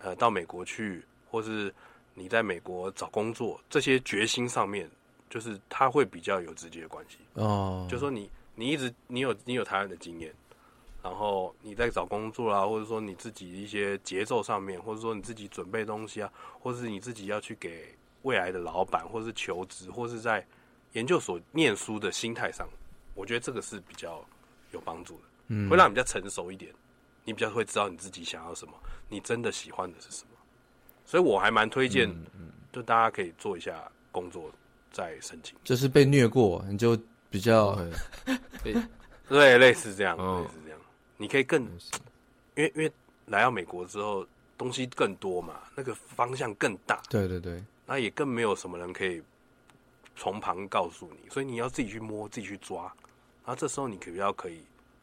呃，到美国去，或是你在美国找工作这些决心上面。就是他会比较有直接的关系哦，oh. 就说你你一直你有你有台湾的经验，然后你在找工作啊，或者说你自己一些节奏上面，或者说你自己准备东西啊，或者是你自己要去给未来的老板，或者是求职，或是在研究所念书的心态上，我觉得这个是比较有帮助的，嗯，会让你比较成熟一点，你比较会知道你自己想要什么，你真的喜欢的是什么，所以我还蛮推荐，嗯，就大家可以做一下工作的。再申请，就是被虐过，你就比较对，*laughs* 对，类似这样，类似这样，你可以更，因为因为来到美国之后，东西更多嘛，那个方向更大，对对对，那也更没有什么人可以从旁告诉你，所以你要自己去摸，自己去抓，然后这时候你可比较可以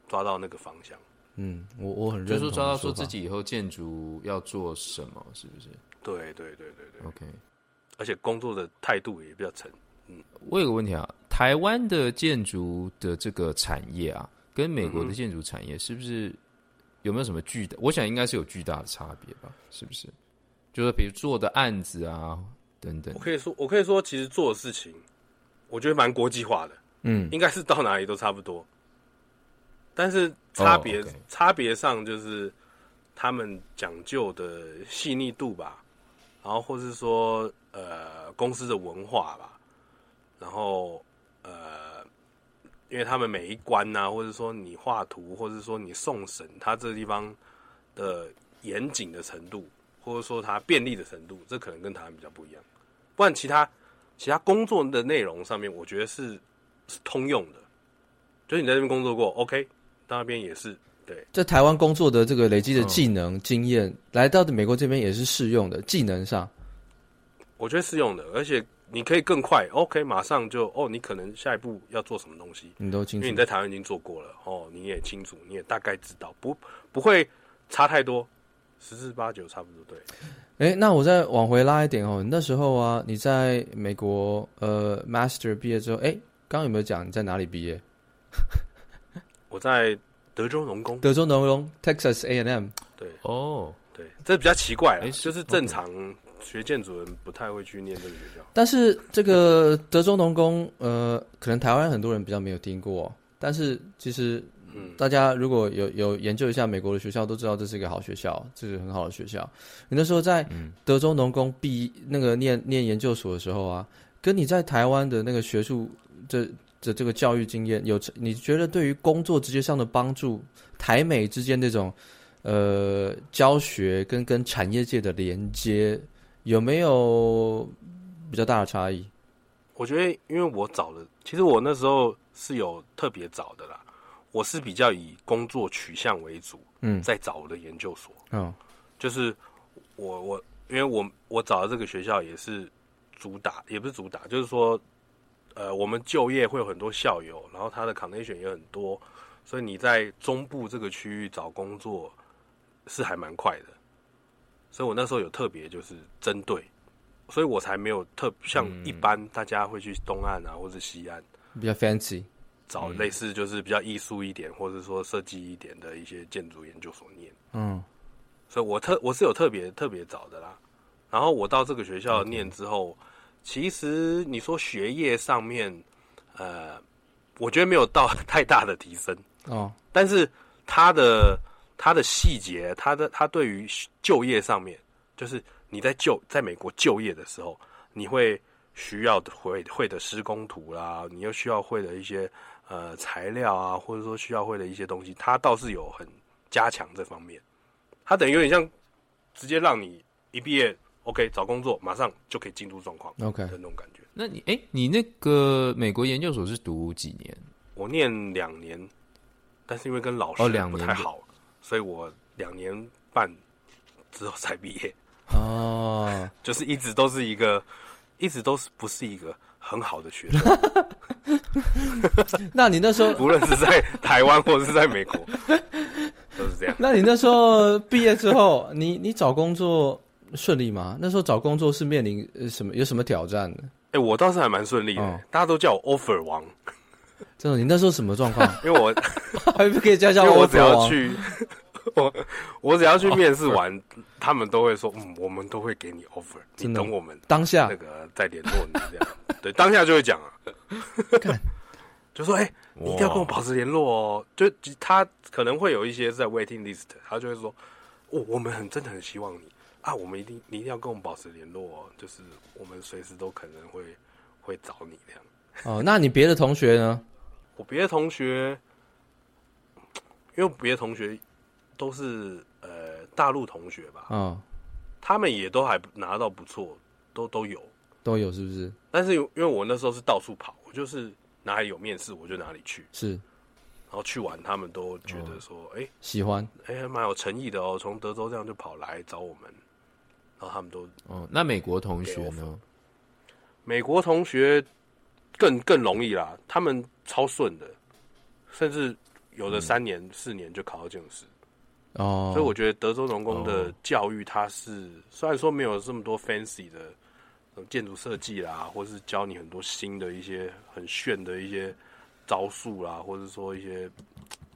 抓到那个方向。嗯，我我很认同，就是抓到说自己以后建筑要做什么，是不是？对对对对对，OK。而且工作的态度也比较沉。嗯，我有个问题啊，台湾的建筑的这个产业啊，跟美国的建筑产业是不是有没有什么巨大？我想应该是有巨大的差别吧？是不是？就是比如做的案子啊，等等我。可以说，我可以说，其实做的事情，我觉得蛮国际化的，嗯，应该是到哪里都差不多。但是差别、差别上就是他们讲究的细腻度吧，然后或是说呃公司的文化吧，然后呃，因为他们每一关呐、啊，或者说你画图，或者说你送审，它这个地方的严谨的程度，或者说它便利的程度，这可能跟台湾比较不一样。不然其他其他工作的内容上面，我觉得是是通用的，就是你在这边工作过，OK。到那边也是对，在台湾工作的这个累积的技能、嗯、经验，来到美国这边也是适用的。技能上，我觉得适用的，而且你可以更快，OK，马上就哦，你可能下一步要做什么东西，你都清楚，因为你在台湾已经做过了，哦，你也清楚，你也大概知道，不不会差太多，十之八九差不多。对，哎，那我再往回拉一点哦，那时候啊，你在美国呃，Master 毕业之后，哎，刚刚有没有讲你在哪里毕业？*laughs* 我在德州农工，德州农工，Texas A&M。对，哦，对，这比较奇怪就是正常学建筑人不太会去念这个学校。但是这个德州农工，呃，可能台湾很多人比较没有听过，但是其实，大家如果有有研究一下美国的学校，都知道这是一个好学校，这是很好的学校。你那时候在德州农工毕那个念念研究所的时候啊，跟你在台湾的那个学术这。这这个教育经验有，你觉得对于工作直接上的帮助，台美之间那种呃教学跟跟产业界的连接有没有比较大的差异？我觉得，因为我找的，其实我那时候是有特别找的啦。我是比较以工作取向为主，嗯，在找我的研究所，嗯，就是我我因为我我找的这个学校也是主打，也不是主打，就是说。呃，我们就业会有很多校友，然后他的 connection 也很多，所以你在中部这个区域找工作是还蛮快的。所以我那时候有特别就是针对，所以我才没有特像一般大家会去东岸啊或者西岸比较 fancy 找类似就是比较艺术一点或者说设计一点的一些建筑研究所念。嗯，所以我特我是有特别特别找的啦。然后我到这个学校念之后。其实你说学业上面，呃，我觉得没有到 *laughs* 太大的提升哦。但是他的他的细节，它的它对于就业上面，就是你在就在美国就业的时候，你会需要会会的施工图啦，你又需要会的一些呃材料啊，或者说需要会的一些东西，它倒是有很加强这方面。它等于有点像直接让你一毕业。OK，找工作马上就可以进入状况，OK 的那种感觉。那你哎、欸，你那个美国研究所是读几年？我念两年，但是因为跟老师不太好，哦、所以我两年半之后才毕业。哦，*laughs* 就是一直都是一个，一直都是不是一个很好的学生。*laughs* 那你那时候，无论是在台湾或者是在美国，*laughs* 都是这样。那你那时候毕业之后，你你找工作？顺利吗？那时候找工作是面临什么？有什么挑战呢？哎、欸，我倒是还蛮顺利的、哦，大家都叫我 offer 王。真的？你那时候什么状况？*laughs* 因为我 *laughs* 还不可以叫叫我，只要去，*laughs* 我我只要去面试完、哦，他们都会说，嗯，我们都会给你 offer，你等我们当下那个再联络你这样。对，当下就会讲啊，就说哎、欸，你一定要跟我保持联络哦。就他可能会有一些在 waiting list，他就会说，哦，我们很真的很希望你。啊，我们一定，你一定要跟我们保持联络哦，就是我们随时都可能会会找你这样。哦，那你别的同学呢？我别的同学，因为别的同学都是呃大陆同学吧，嗯，他们也都还拿到不错，都都有都有，是不是？但是因为我那时候是到处跑，我就是哪里有面试我就哪里去，是。然后去玩，他们都觉得说，哎、哦，喜欢，哎，蛮有诚意的哦，从德州这样就跑来找我们。然后他们都哦，那美国同学呢？美国同学更更容易啦，他们超顺的，甚至有的三年、嗯、四年就考到建筑师哦。所以我觉得德州农工的教育，它是、哦、虽然说没有这么多 fancy 的建筑设计啦，或是教你很多新的一些很炫的一些招数啦，或者说一些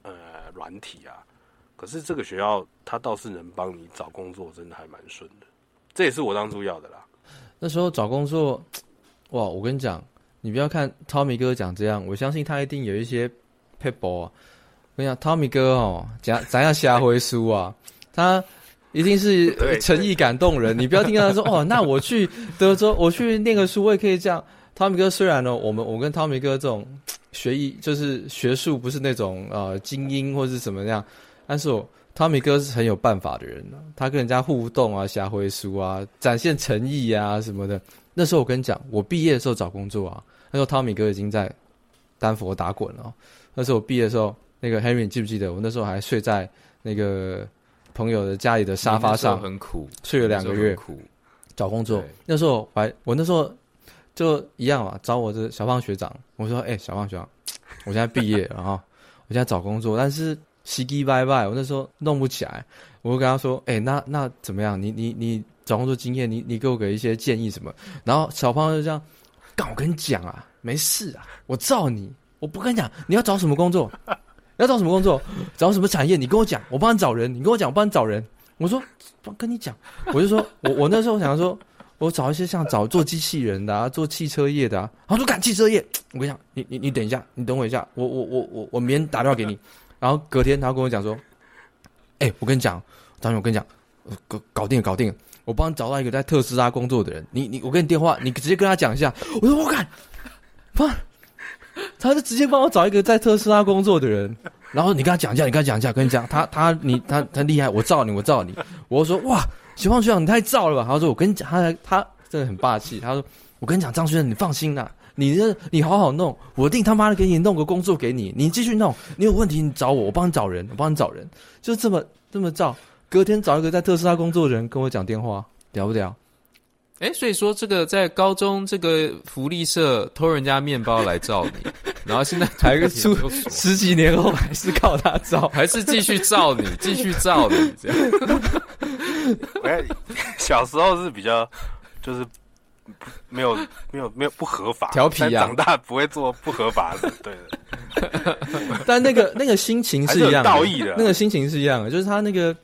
呃软体啊，可是这个学校它倒是能帮你找工作，真的还蛮顺的。这也是我当初要的啦。那时候找工作，哇！我跟你讲，你不要看 Tommy 哥讲这样，我相信他一定有一些 people 啊。我跟你讲，Tommy 哥哦，讲咱要瞎回书啊，他一定是诚意感动人。你不要听他说 *laughs* 哦，那我去德州，我去念个书，我也可以这样。Tommy 哥虽然呢，我们我跟 Tommy 哥这种学艺就是学术不是那种呃精英或是什么样，但是我。汤米哥是很有办法的人呢，他跟人家互动啊，下回书啊，展现诚意啊什么的。那时候我跟你讲，我毕业的时候找工作啊，那时候汤米哥已经在丹佛打滚了。那时候我毕业的时候，那个 Henry 你记不记得？我那时候还睡在那个朋友的家里的沙发上，很苦，睡了两个月。苦，找工作那时候我还我那时候就一样嘛，找我的小胖学长，我说：“哎、欸，小胖学长，我现在毕业了哈，我现在找工作，但是。”奇奇拜拜，我那时候弄不起来，我就跟他说：“哎、欸，那那怎么样？你你你找工作经验，你你给我给一些建议什么？”然后小胖就这样，干，我跟你讲啊，没事啊，我罩你，我不跟你讲，你要找什么工作？要找什么工作？找什么产业？你跟我讲，我帮你找人。你跟我讲，我帮你找人。我说，不跟你讲，我就说我我那时候想说，我找一些像找做机器人的啊，做汽车业的啊。他说干汽车业，我跟你讲，你你你等一下，你等我一下，我我我我我明天打电话给你。然后隔天，他跟我讲说：“哎、我跟你讲，张勇我跟你讲，搞搞定了，搞定了，我帮你找到一个在特斯拉工作的人。你你，我给你电话，你直接跟他讲一下。”我说：“我敢，不，他就直接帮我找一个在特斯拉工作的人。然后你跟他讲一下，你跟他讲一下，跟你讲，他他你他他厉害，我罩你，我罩你。我说：哇，小胖学长，你太罩了吧？他说：我跟你讲，他他真的很霸气。他说：我跟你讲，张学生，你放心啦。”你这你好好弄，我一定他妈的给你弄个工作给你，你继续弄。你有问题你找我，我帮你找人，我帮你找人，就这么这么照。隔天找一个在特斯拉工作的人跟我讲电话，屌不屌？哎、欸，所以说这个在高中这个福利社偷人家面包来照你，*laughs* 然后现在还个出十几年后还是靠他照，还是继续照你，*laughs* 继续照你这样。*laughs* 哎，小时候是比较就是。没有没有没有不合法，调皮啊！长大不会做不合法的，对的。但那个那个心情是一样的，道义的，那个心情是一样的，就是他那个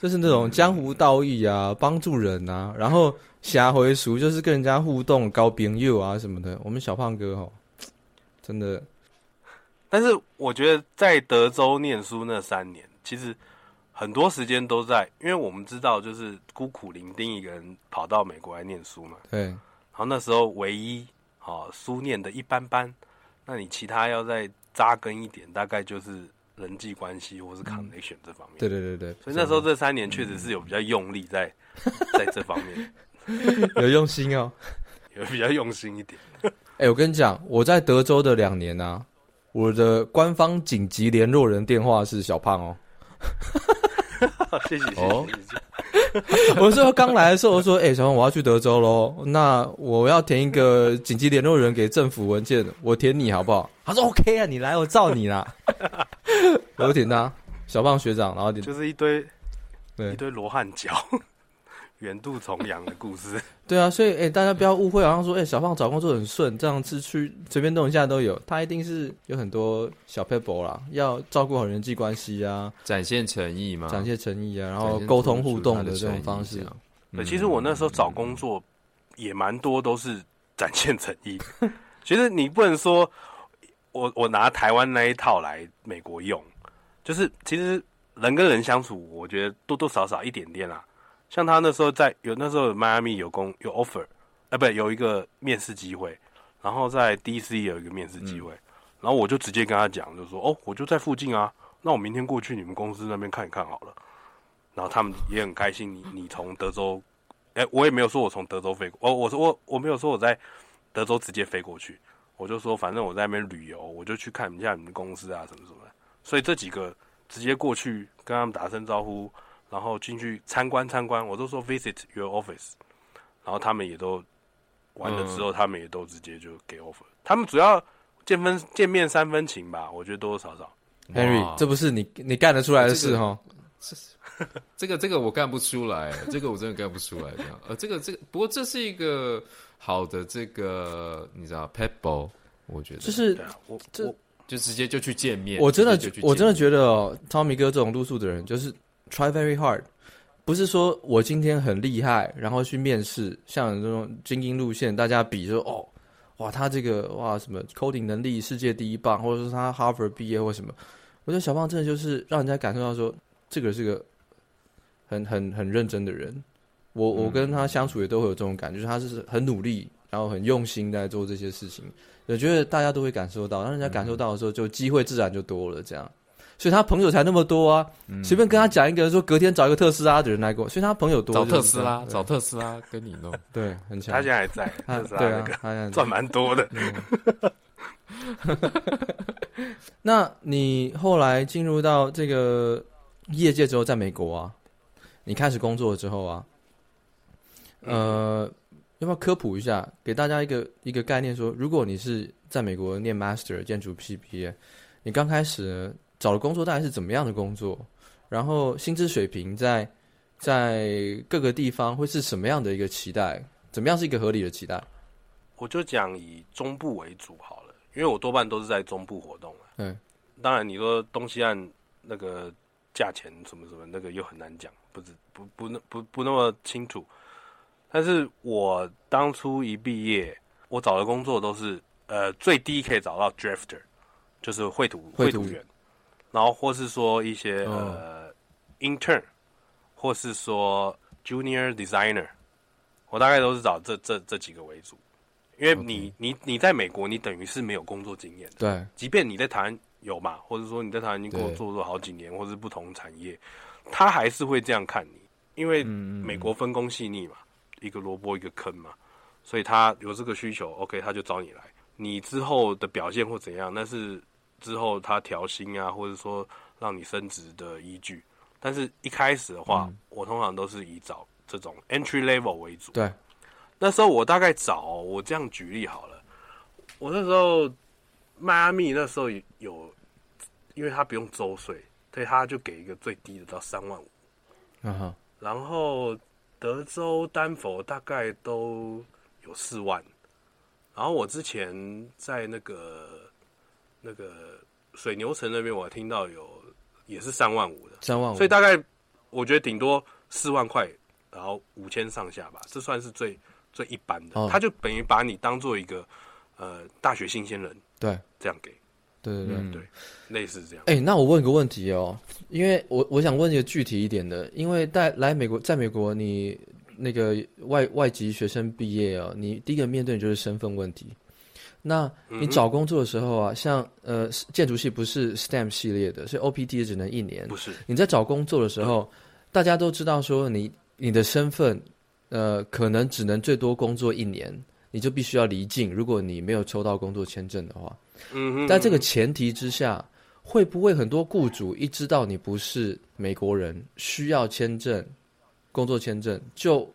就是那种江湖道义啊，帮助人啊，然后侠回熟就是跟人家互动，高朋友啊什么的。我们小胖哥哦，*tsk* 真的。但是我觉得在德州念书那三年，其实。很多时间都在，因为我们知道，就是孤苦伶仃一个人跑到美国来念书嘛。对。然后那时候唯一，啊，书念的一般般，那你其他要再扎根一点，大概就是人际关系或是 connection 这方面。对对对对。所以那时候这三年确实是有比较用力在，在这方面。*laughs* 有用心哦，*laughs* 有比较用心一点。哎，我跟你讲，我在德州的两年啊，我的官方紧急联络人电话是小胖哦。*laughs* 谢谢哦。*laughs* 我说刚来的时候，我说：“哎、欸，小胖，我要去德州喽，那我要填一个紧急联络人给政府文件，我填你好不好？”他说：“OK 啊，你来，我照你啦。*laughs* ”我就填他，小胖学长，然后就是一堆，对，一堆罗汉脚。远渡重洋的故事，*laughs* 对啊，所以哎、欸，大家不要误会，好像说哎、欸，小胖找工作很顺，这样子去随便动一下都有，他一定是有很多小撇步啦，要照顾好人际关系啊，展现诚意嘛，展现诚意啊，然后沟通互动的这种方式。对，其实我那时候找工作也蛮多，都是展现诚意。其实你不能说我我拿台湾那一套来美国用，就是其实人跟人相处，我觉得多多少少一点点啦。像他那时候在有那时候迈阿密有工有 offer，哎，不，有一个面试机会，然后在 DC 有一个面试机会，嗯，然后我就直接跟他讲，就说哦，我就在附近啊，那我明天过去你们公司那边看一看好了。然后他们也很开心，你你从德州，哎，我也没有说我从德州飞过，哦，我说我我没有说我在德州直接飞过去，我就说反正我在那边旅游，我就去看一下你们公司啊什么什么的。所以这几个直接过去跟他们打声招呼。然后进去参观参观，我都说 visit your office，然后他们也都完了之后，他们也都直接就给 offer。他们主要见分见面三分情吧，我觉得多多少少。Henry，这不是你你干得出来的事哈？这个这个我干不出来，*laughs* 这个我真的干不出来。这样呃，这个这个不过这是一个好的这个你知道 pebble，我觉得就是我这我就直接就去见面。我真的我真的觉得哦，Tommy 哥这种露宿的人就是。Try very hard，不是说我今天很厉害，然后去面试，像这种精英路线，大家比说哦，哇，他这个哇什么 coding 能力世界第一棒，或者说他哈佛毕业或什么，我觉得小胖真的就是让人家感受到说，这个是个很很很认真的人。我我跟他相处也都会有这种感觉，就是他是很努力，然后很用心在做这些事情。我觉得大家都会感受到，让人家感受到的时候，就机会自然就多了。这样，所以他朋友才那么多啊。随便跟他讲一个，说隔天找一个特斯拉的人来过，所以他朋友多。找特斯拉，找特斯拉跟你弄，*laughs* 对，很强。他现在还在，他对啊，他 *laughs* 赚蛮多的。*laughs* 那你后来进入到这个业界之后，在美国啊，你开始工作之后啊。呃，要不要科普一下，给大家一个一个概念说，说如果你是在美国念 Master 建筑系毕业，你刚开始找的工作大概是怎么样的工作？然后薪资水平在在各个地方会是什么样的一个期待？怎么样是一个合理的期待？我就讲以中部为主好了，因为我多半都是在中部活动。嗯，当然你说东西岸那个价钱什么什么，那个又很难讲，不是不不那不不，不那么清楚。但是我当初一毕业，我找的工作都是呃最低可以找到 drifter，就是绘图绘图员，然后或是说一些呃 intern，或是说 junior designer，我大概都是找这这这几个为主，因为你你你在美国，你等于是没有工作经验的，对，即便你在台湾有嘛，或者说你在台湾已经工作了好几年，或是不同产业，他还是会这样看你，因为美国分工细腻嘛。一个萝卜一个坑嘛，所以他有这个需求，OK，他就找你来。你之后的表现或怎样，那是之后他调薪啊，或者说让你升职的依据。但是一开始的话，嗯、我通常都是以找这种 entry level 为主。对，那时候我大概找，我这样举例好了。我那时候迈阿密那时候有，因为他不用周税，所以他就给一个最低的到三万五。嗯哼，然后。德州丹佛大概都有四万，然后我之前在那个那个水牛城那边，我听到有也是三万五的，三万五，所以大概我觉得顶多四万块，然后五千上下吧，这算是最最一般的。他就等于把你当做一个呃大学新鲜人，对，这样给。对对对、嗯、对，类似这样。哎、欸，那我问个问题哦，因为我我想问一个具体一点的，因为在来美国，在美国你那个外外籍学生毕业哦，你第一个面对的就是身份问题。那你找工作的时候啊，嗯、像呃建筑系不是 STEM 系列的，所以 OPT 也只能一年。不是你在找工作的时候，嗯、大家都知道说你你的身份呃可能只能最多工作一年，你就必须要离境。如果你没有抽到工作签证的话。嗯，在这个前提之下，会不会很多雇主一知道你不是美国人，需要签证、工作签证，就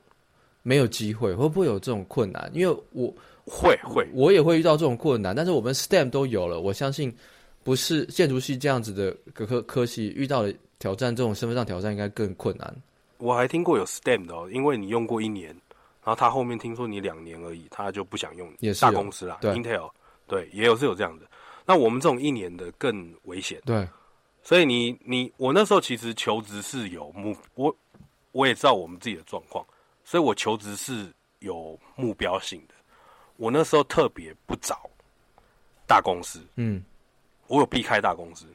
没有机会？会不会有这种困难？因为我会会，我也会遇到这种困难。但是我们 STEM 都有了，我相信不是建筑系这样子的科科科系遇到的挑战，这种身份上挑战应该更困难。我还听过有 STEM 的哦，因为你用过一年，然后他后面听说你两年而已，他就不想用你。也是大公司啦，对，Intel。对，也有是有这样的。那我们这种一年的更危险。对，所以你你我那时候其实求职是有目，我我也知道我们自己的状况，所以我求职是有目标性的。我那时候特别不找大公司，嗯，我有避开大公司，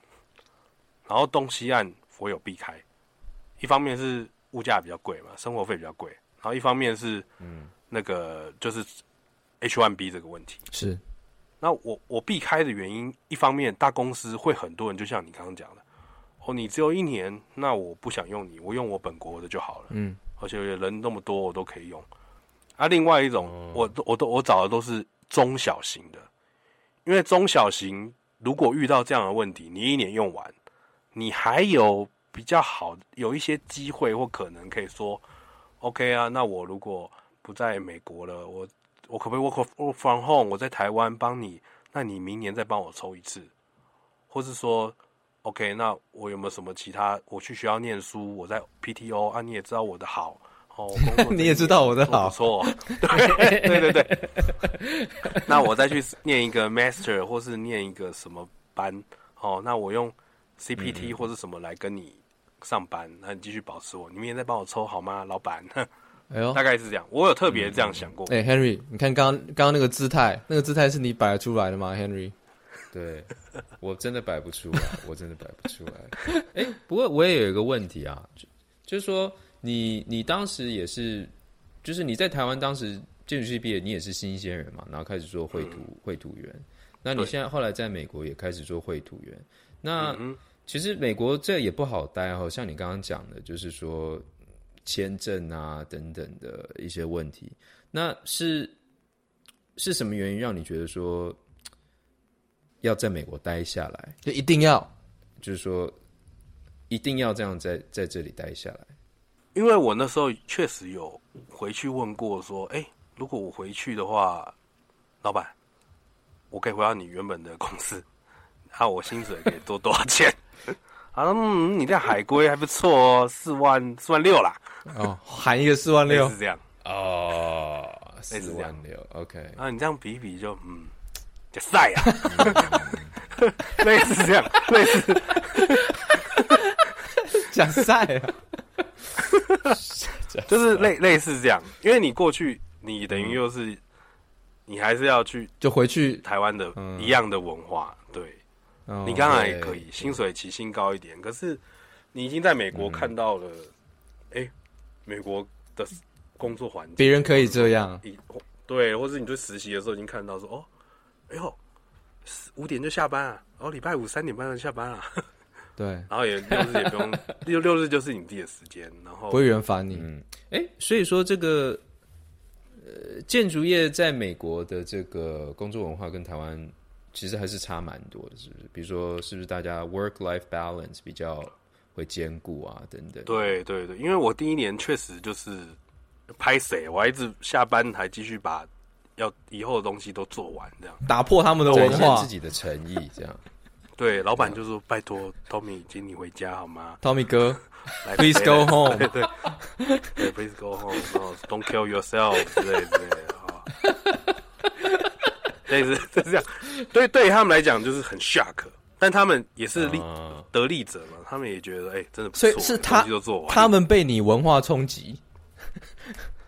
然后东西岸我有避开。一方面是物价比较贵嘛，生活费比较贵，然后一方面是嗯，那个就是 H1B 这个问题是。那我我避开的原因，一方面大公司会很多人，就像你刚刚讲的，哦，你只有一年，那我不想用你，我用我本国的就好了。嗯，而且人那么多，我都可以用。啊，另外一种，我我都我找的都是中小型的，因为中小型如果遇到这样的问题，你一年用完，你还有比较好，有一些机会或可能可以说，OK 啊，那我如果不在美国了，我。我可不可以 work from home？我在台湾帮你，那你明年再帮我抽一次，或是说，OK？那我有没有什么其他？我去学校念书，我在 PTO 啊，你也知道我的好哦，*laughs* 你也知道我的好，不错，对对对对。*laughs* 那我再去念一个 master，或是念一个什么班哦？那我用 CPT 或是什么来跟你上班，那你继续保持我，你明天再帮我抽好吗，老板？*laughs* 哎呦，大概是这样。我有特别这样想过。哎、嗯欸、，Henry，你看刚刚刚刚那个姿态，那个姿态是你摆出来的吗，Henry？对，我真的摆不出来，我真的摆不出来。哎、欸，不过我也有一个问题啊，就就是说你你当时也是，就是你在台湾当时建筑系毕业，你也是新鲜人嘛，然后开始做绘图绘、嗯、图员。那你现在后来在美国也开始做绘图员，那。嗯其实美国这也不好待哦，像你刚刚讲的，就是说签证啊等等的一些问题。那是是什么原因让你觉得说要在美国待下来？就一定要，就是说一定要这样在在这里待下来？因为我那时候确实有回去问过，说，哎，如果我回去的话，老板，我可以回到你原本的公司，那我薪水可以多多少钱？*laughs* 啊，嗯，你这海归还不错哦，四万四万六啦。哦，含一个四万六是这样哦，四万六，OK。啊，你这样比一比就嗯，就晒啊，*laughs* 类似这样，类似讲晒啊，*laughs* 就是类类似这样，因为你过去你等于又是你还是要去就回去台湾的一样的文化，对。你当然也可以，薪水起薪高一点。可是你已经在美国看到了，哎，美国的工作环境，别人可以这样，对，或者你去实习的时候已经看到说，哦，哎呦，五点就下班啊，然后礼拜五三点半就下班了，对，然后也六日也不用六 *laughs* 六日就是你自己的时间，然后不会有人烦你。嗯，哎，所以说这个呃建筑业在美国的这个工作文化跟台湾。其实还是差蛮多的，是不是？比如说，是不是大家 work life balance 比较会兼顾啊？等等。对对对，因为我第一年确实就是拍谁，我还一直下班还继续把要以后的东西都做完，这样打破他们的文化，自己的诚意，这样。对，老板就说：“拜托，Tommy，请你回家好吗？Tommy 哥，*laughs* Please go home。对对。对，Please go home，Don't kill yourself 之类之类的哈。” *laughs* 类似就是这样，对对他们来讲就是很 shock，但他们也是利得利者嘛，他们也觉得哎、欸，真的不错，所以是他他们被你文化冲击，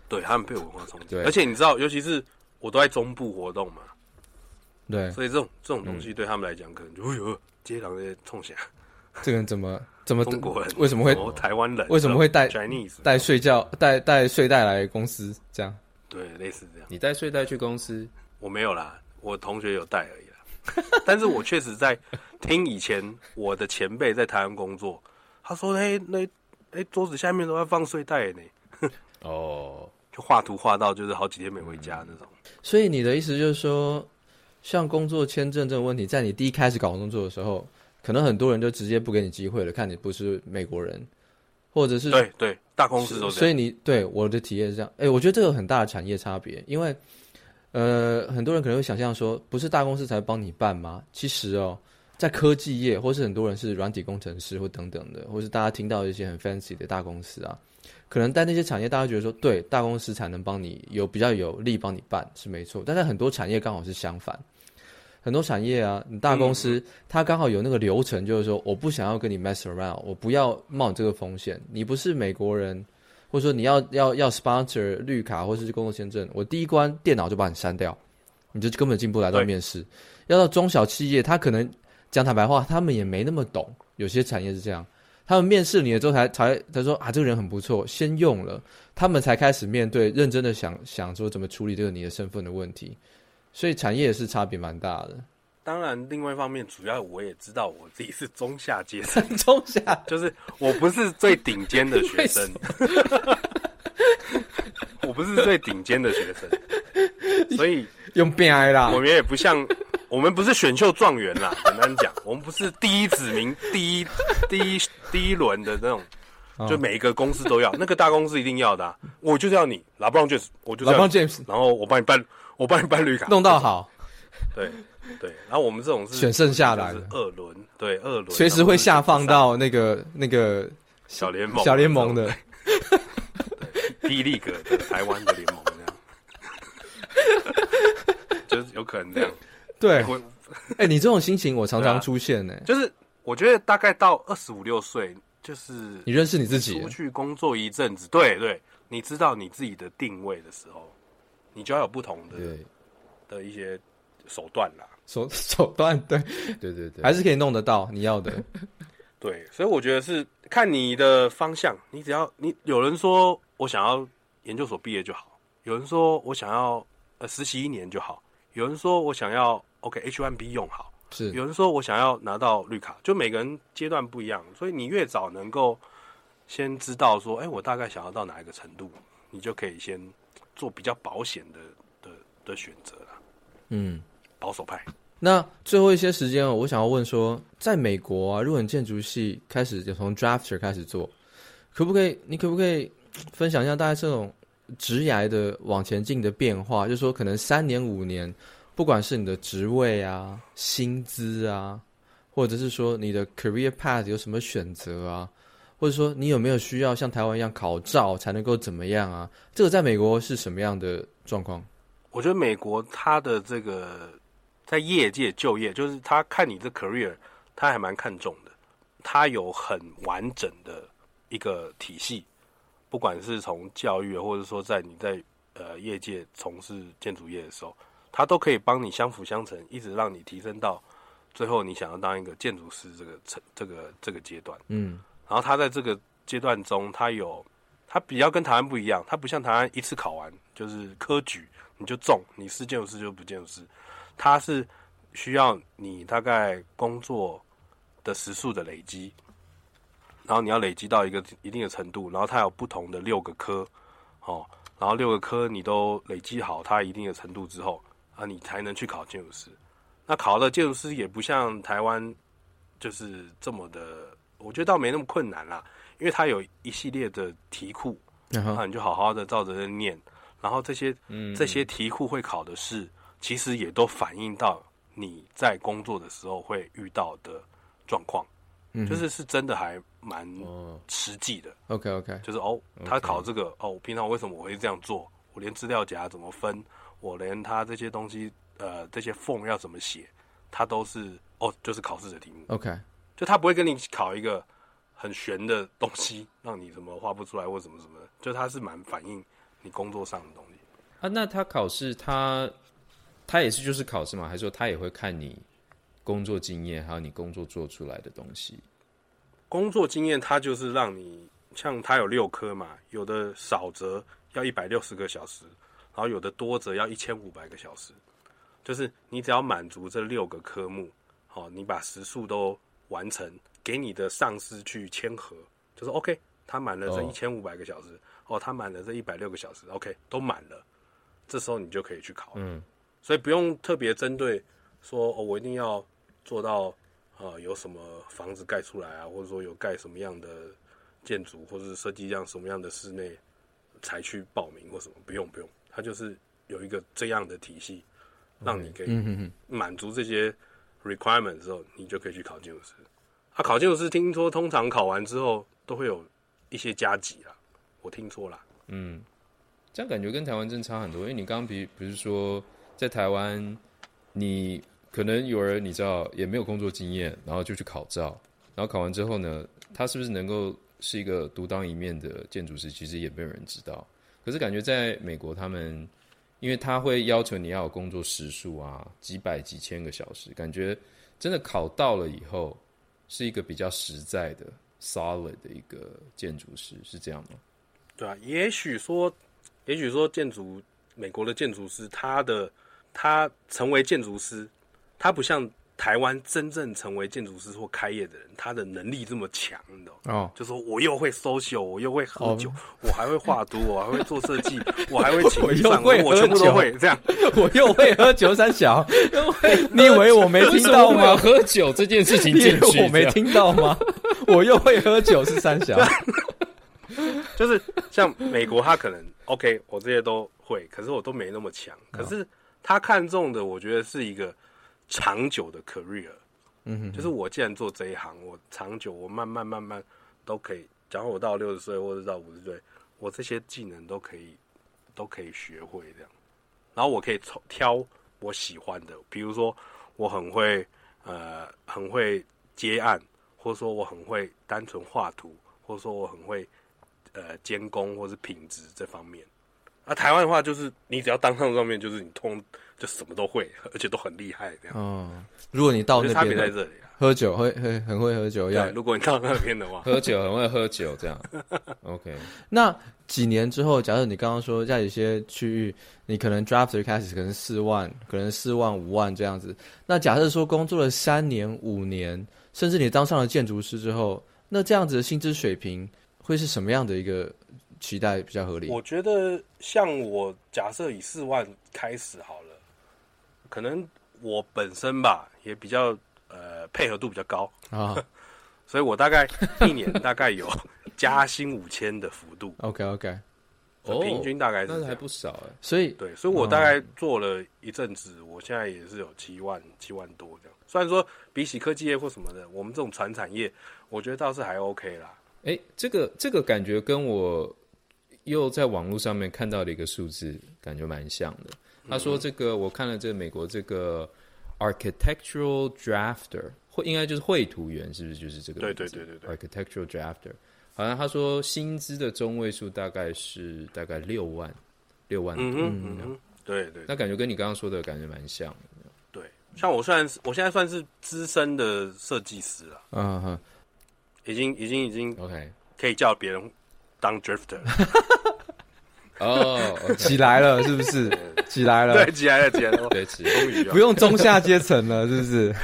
对他们被文化冲击，而且你知道，尤其是我都在中部活动嘛，对，所以这种这种东西对他们来讲，可能就会有接壤的冲响。这个人怎么怎么中国人为什么会台湾人为什么会带 Chinese 带睡觉带带睡袋来公司这样？对，类似这样。你带睡袋去公司？我没有啦。我同学有带而已啦，*laughs* 但是我确实在听以前我的前辈在台湾工作，他说：“哎，那哎桌子下面都要放睡袋呢。*laughs* ”哦，就画图画到就是好几天没回家那种。所以你的意思就是说，像工作签证这种问题，在你第一开始搞工作的时候，可能很多人就直接不给你机会了，看你不是美国人，或者是对对大公司都。所以你对我的体验是这样。哎，我觉得这个很大的产业差别，因为。呃，很多人可能会想象说，不是大公司才帮你办吗？其实哦，在科技业，或是很多人是软体工程师或等等的，或是大家听到一些很 fancy 的大公司啊，可能在那些产业，大家觉得说，对，大公司才能帮你有比较有力帮你办是没错。但在很多产业刚好是相反，很多产业啊，你大公司它刚好有那个流程，就是说，我不想要跟你 mess around，我不要冒这个风险。你不是美国人。或者说你要要要 sponsor 绿卡或者是工作签证，我第一关电脑就把你删掉，你就根本进不来到面试。要到中小企业，他可能讲坦白话，他们也没那么懂。有些产业是这样，他们面试你了之后才才他说啊，这个人很不错，先用了，他们才开始面对认真的想想说怎么处理这个你的身份的问题。所以产业也是差别蛮大的。当然，另外一方面，主要我也知道我自己是中下阶层，*laughs* 中下就是我不是最顶尖的学生，*laughs* *laughs* 我不是最顶尖的学生，所以用变哀啦。我们也不像，我们不是选秀状元啦。*laughs* 简单讲，我们不是第一指名、*laughs* 第一、第一、第一轮的那种，就每一个公司都要，*laughs* 那个大公司一定要的、啊。我就是要你，LeBron James，我就 LeBron James，然后我帮你办，我帮你办绿卡，弄到好，对。对，然后我们这种是选剩下来的。二轮，对二轮，随时会下放到那个那个小联盟小联盟的，对，D-League 的台湾的联盟这样，就是有可能这样。对，*laughs* 哎、欸，你这种心情我常常出现呢、欸。就是我觉得大概到二十五六岁，就是你认识你自己，出去工作一阵子，对对，你知道你自己的定位的时候，你就要有不同的的一些手段啦。手 *laughs* 手段，对对对对，还是可以弄得到你要的。*laughs* 对，所以我觉得是看你的方向，你只要你有人说我想要研究所毕业就好，有人说我想要呃实习一年就好，有人说我想要 OK H1B 用好。是有人说我想要拿到绿卡，就每个人阶段不一样，所以你越早能够先知道说，哎、欸，我大概想要到哪一个程度，你就可以先做比较保险的的的选择了。嗯，保守派。那最后一些时间，我想要问说，在美国啊，如果你建筑系开始就从 drafter 开始做，可不可以？你可不可以分享一下大概这种职涯的往前进的变化？就是说，可能三年五年。不管是你的职位啊、薪资啊，或者是说你的 career path 有什么选择啊，或者说你有没有需要像台湾一样考照才能够怎么样啊？这个在美国是什么样的状况？我觉得美国它的这个在业界就业，就是他看你的 career，他还蛮看重的。他有很完整的一个体系，不管是从教育，或者说在你在呃业界从事建筑业的时候。他都可以帮你相辅相成，一直让你提升到最后，你想要当一个建筑师这个层这个这个阶段。嗯，然后他在这个阶段中，他有他比较跟台湾不一样，他不像台湾一次考完就是科举你就中，你是建筑师就不建筑师，他是需要你大概工作的时数的累积，然后你要累积到一个一定的程度，然后他有不同的六个科，哦，然后六个科你都累积好它一定的程度之后。啊，你才能去考建筑师。那考了建筑师也不像台湾，就是这么的，我觉得倒没那么困难啦。因为它有一系列的题库，然、uh huh. 你就好好的照着念。然后这些、嗯、这些题库会考的是，其实也都反映到你在工作的时候会遇到的状况，嗯、就是是真的还蛮实际的。Oh. OK OK，就是哦，他考这个 Okay. 哦，平常为什么我会这样做？我连资料夹怎么分？我连他这些东西，呃，这些 form 要怎么写，他都是哦，就是考试的题目。OK，就他不会跟你考一个很玄的东西，让你什么画不出来或什么什么的，就他是蛮反映你工作上的东西。啊，那他考试，他他也是就是考试吗？还是说他也会看你工作经验，还有你工作做出来的东西？工作经验，他就是让你像他有六科嘛，有的少则要一百六十个小时。然后有的多则要一千五百个小时，就是你只要满足这六个科目，好，你把时数都完成，给你的上司去签合，就是 OK，他满了这一千五百个小时，哦，他满了这一百六个小时，OK，都满了，这时候你就可以去考，嗯，所以不用特别针对说，哦，我一定要做到，呃，有什么房子盖出来啊，或者说有盖什么样的建筑，或者是设计这样什么样的室内才去报名或什么，不用不用。它就是有一个这样的体系，让你可以满足这些 requirement 之后，你就可以去考建筑师。他、啊、考建筑师听说通常考完之后都会有一些加级啦，我听说啦。嗯，这样感觉跟台湾真差很多。因为你刚刚比比如说在台湾，你可能有人你知道也没有工作经验，然后就去考照，然后考完之后呢，他是不是能够是一个独当一面的建筑师，其实也没有人知道。可是感觉在美国，他们因为他会要求你要有工作时数啊，几百几千个小时，感觉真的考到了以后，是一个比较实在的 solid 的一个建筑师，是这样吗？对啊，也许说，也许说建筑美国的建筑师，他的他成为建筑师，他不像。台湾真正成为建筑师或开业的人，他的能力这么强的哦，就说我又会 social，我又会喝酒，我还会画图，*laughs* 我还会做设计，我还会请 *laughs* 上，我全部都会这样。*laughs* 我又会喝酒三小，你以为我没听到吗？喝酒这件事情进去，我没听到吗？我又会喝酒是三小，就是像美国，他可能 OK，我这些都会，可是我都没那么强。可是他看中的，我觉得是一个。长久的 career，嗯哼，就是我既然做这一行，我长久，我慢慢慢慢都可以。假如我到六十岁或者到五十岁，我这些技能都可以都可以学会这样。然后我可以挑我喜欢的，比如说我很会呃很会接案，或者说我很会单纯画图，或者说我很会呃监工或是品质这方面。啊，台湾的话就是你只要当上上面，就是你通就什么都会，而且都很厉害这样。哦，如果你到那边，差别在这里啊。喝酒会会很会喝酒，要如果你到那边的话，喝酒很会喝酒这样。*laughs* OK，那几年之后，假设你刚刚说在有些区域，你可能 drafter 开始可能四万，可能四万五万这样子。那假设说工作了三年五年，甚至你当上了建筑师之后，那这样子的薪资水平会是什么样的一个期待比较合理？我觉得像我假设以四万开始好了，可能我本身吧也比较。呃，配合度比较高啊，*laughs* 所以我大概一年大概有加薪五千的幅度。*laughs* OK OK，平均大概还不少哎。所以对，所以我大概做了一阵子，我现在也是有七万七万多这样。虽然说比起科技业或什么的，我们这种传产业，我觉得倒是还 OK 啦。哎，这个这个感觉跟我又在网络上面看到了一个数字，感觉蛮像的。他说这个，我看了这个美国这个。Architectural drafter，会应该就是绘图员，是不是就是这个？对对对对对。Architectural drafter，好像他说薪资的中位数大概是大概六万，六万多。嗯嗯，对对。那感觉跟你刚刚说的感觉蛮像的。对，像我算是我现在算是资深的设计师了，嗯哼，已经已经已经 OK，可以叫别人当 drifter。哦，*laughs* 起来了是不是？起来了，对，起来了，起来了，*laughs* 对，终于不用中下阶层了，是不是？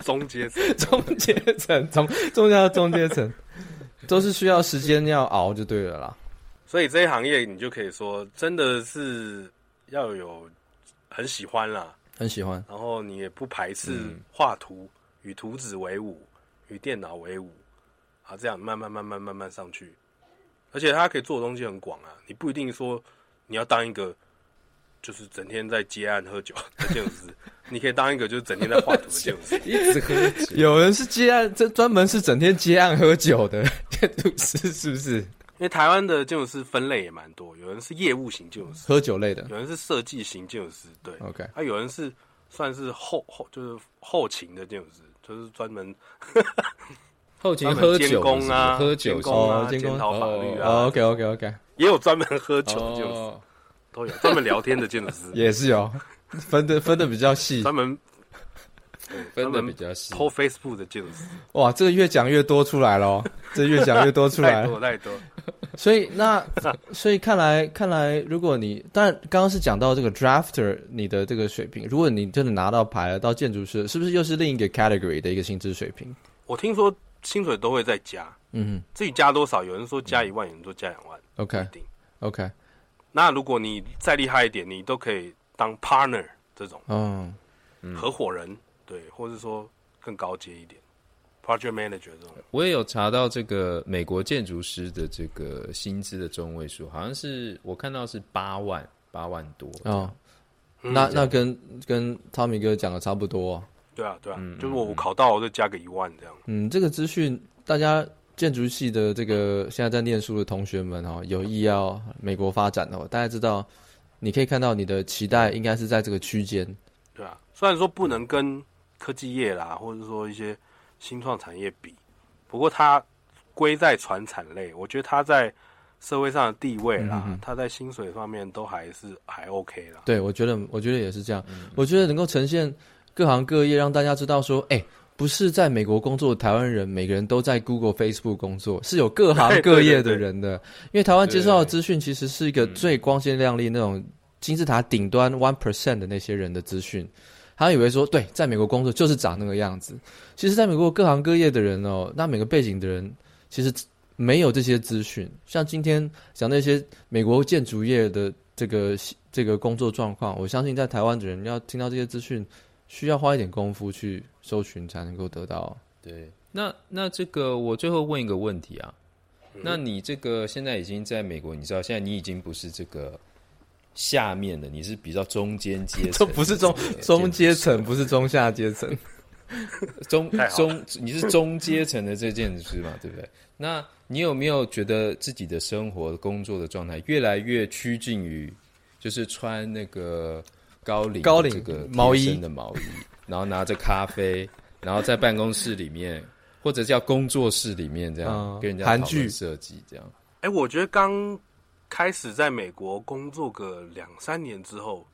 *laughs* 中阶层，中阶层，从中下到中阶层，都是需要时间要熬就对了啦。所以这一行业，你就可以说，真的是要有很喜欢啦，很喜欢，然后你也不排斥画图，与图纸为伍，与电脑为伍，啊，这样慢慢慢慢慢慢上去。而且他可以做的东西很广啊，你不一定说你要当一个就是整天在接案喝酒的建筑师，*laughs* 你可以当一个就是整天在画图的建筑师，一直喝酒。有人是接案，这专门是整天接案喝酒的建筑师，是不是？因为台湾的建筑师分类也蛮多，有人是业务型建筑师，喝酒类的；有人是设计型建筑师，对，OK。啊，有人是算是后后就是后勤的建筑师，就是专门。后勤喝酒啊，喝酒啊，检讨法律啊。OK OK OK，也有专门喝酒的建筑，都有专门聊天的建筑师，*laughs* 也是有。分的分的比较细，专门 *laughs* 分的比较细。偷 Facebook 的建筑师，哇，这个越讲越多出来了，*laughs* 这越讲越多出来，太多太多。所以那所以看来看来，如果你当然刚刚是讲到这个 drafter 你的这个水平，如果你真的拿到牌了，到建筑师，是不是又是另一个 category 的一个薪资水平？我听说。薪水都会再加，嗯哼，自己加多少？有人说加一万，有人说加两万，OK，OK。那如果你再厉害一点，你都可以当 partner 这种，嗯，合伙人，对，或者说更高阶一点，project manager 这种。我也有查到这个美国建筑师的这个薪资的中位数，好像是我看到是八万，八万多哦。那那跟跟汤米哥讲的差不多。对啊，对啊，嗯、就是我我考到我就加个一万这样。嗯，这个资讯，大家建筑系的这个现在在念书的同学们哦，有意要美国发展哦，大家知道，你可以看到你的期待应该是在这个区间。对啊，虽然说不能跟科技业啦，或者说一些新创产业比，不过它归在传产类，我觉得它在社会上的地位啦，它在薪水方面都还是还 OK 啦。对，我觉得我觉得也是这样，嗯、我觉得能够呈现。各行各业让大家知道说，哎、欸，不是在美国工作的台湾人，每个人都在 Google、Facebook 工作，是有各行各业的人的。因为台湾接受到的资讯其实是一个最光鲜亮丽那种金字塔顶端 one percent 的那些人的资讯，他以为说，对，在美国工作就是长那个样子。其实，在美国各行各业的人哦，那每个背景的人其实没有这些资讯。像今天讲那些美国建筑业的这个这个工作状况，我相信在台湾的人要听到这些资讯。需要花一点功夫去搜寻才能够得到。对，那那这个我最后问一个问题啊，嗯、那你这个现在已经在美国，你知道现在你已经不是这个下面的，你是比较中间阶层，*laughs* 不是中中阶层，不是中下阶层，中中你是中阶层的这件事嘛，对不对？那你有没有觉得自己的生活工作的状态越来越趋近于，就是穿那个？高领高领这个毛衣的毛衣，然后拿着咖啡，然后在办公室里面或者叫工作室里面这样、嗯、跟人家韩剧设计这样。哎、欸，我觉得刚开始在美国工作个两三年之后，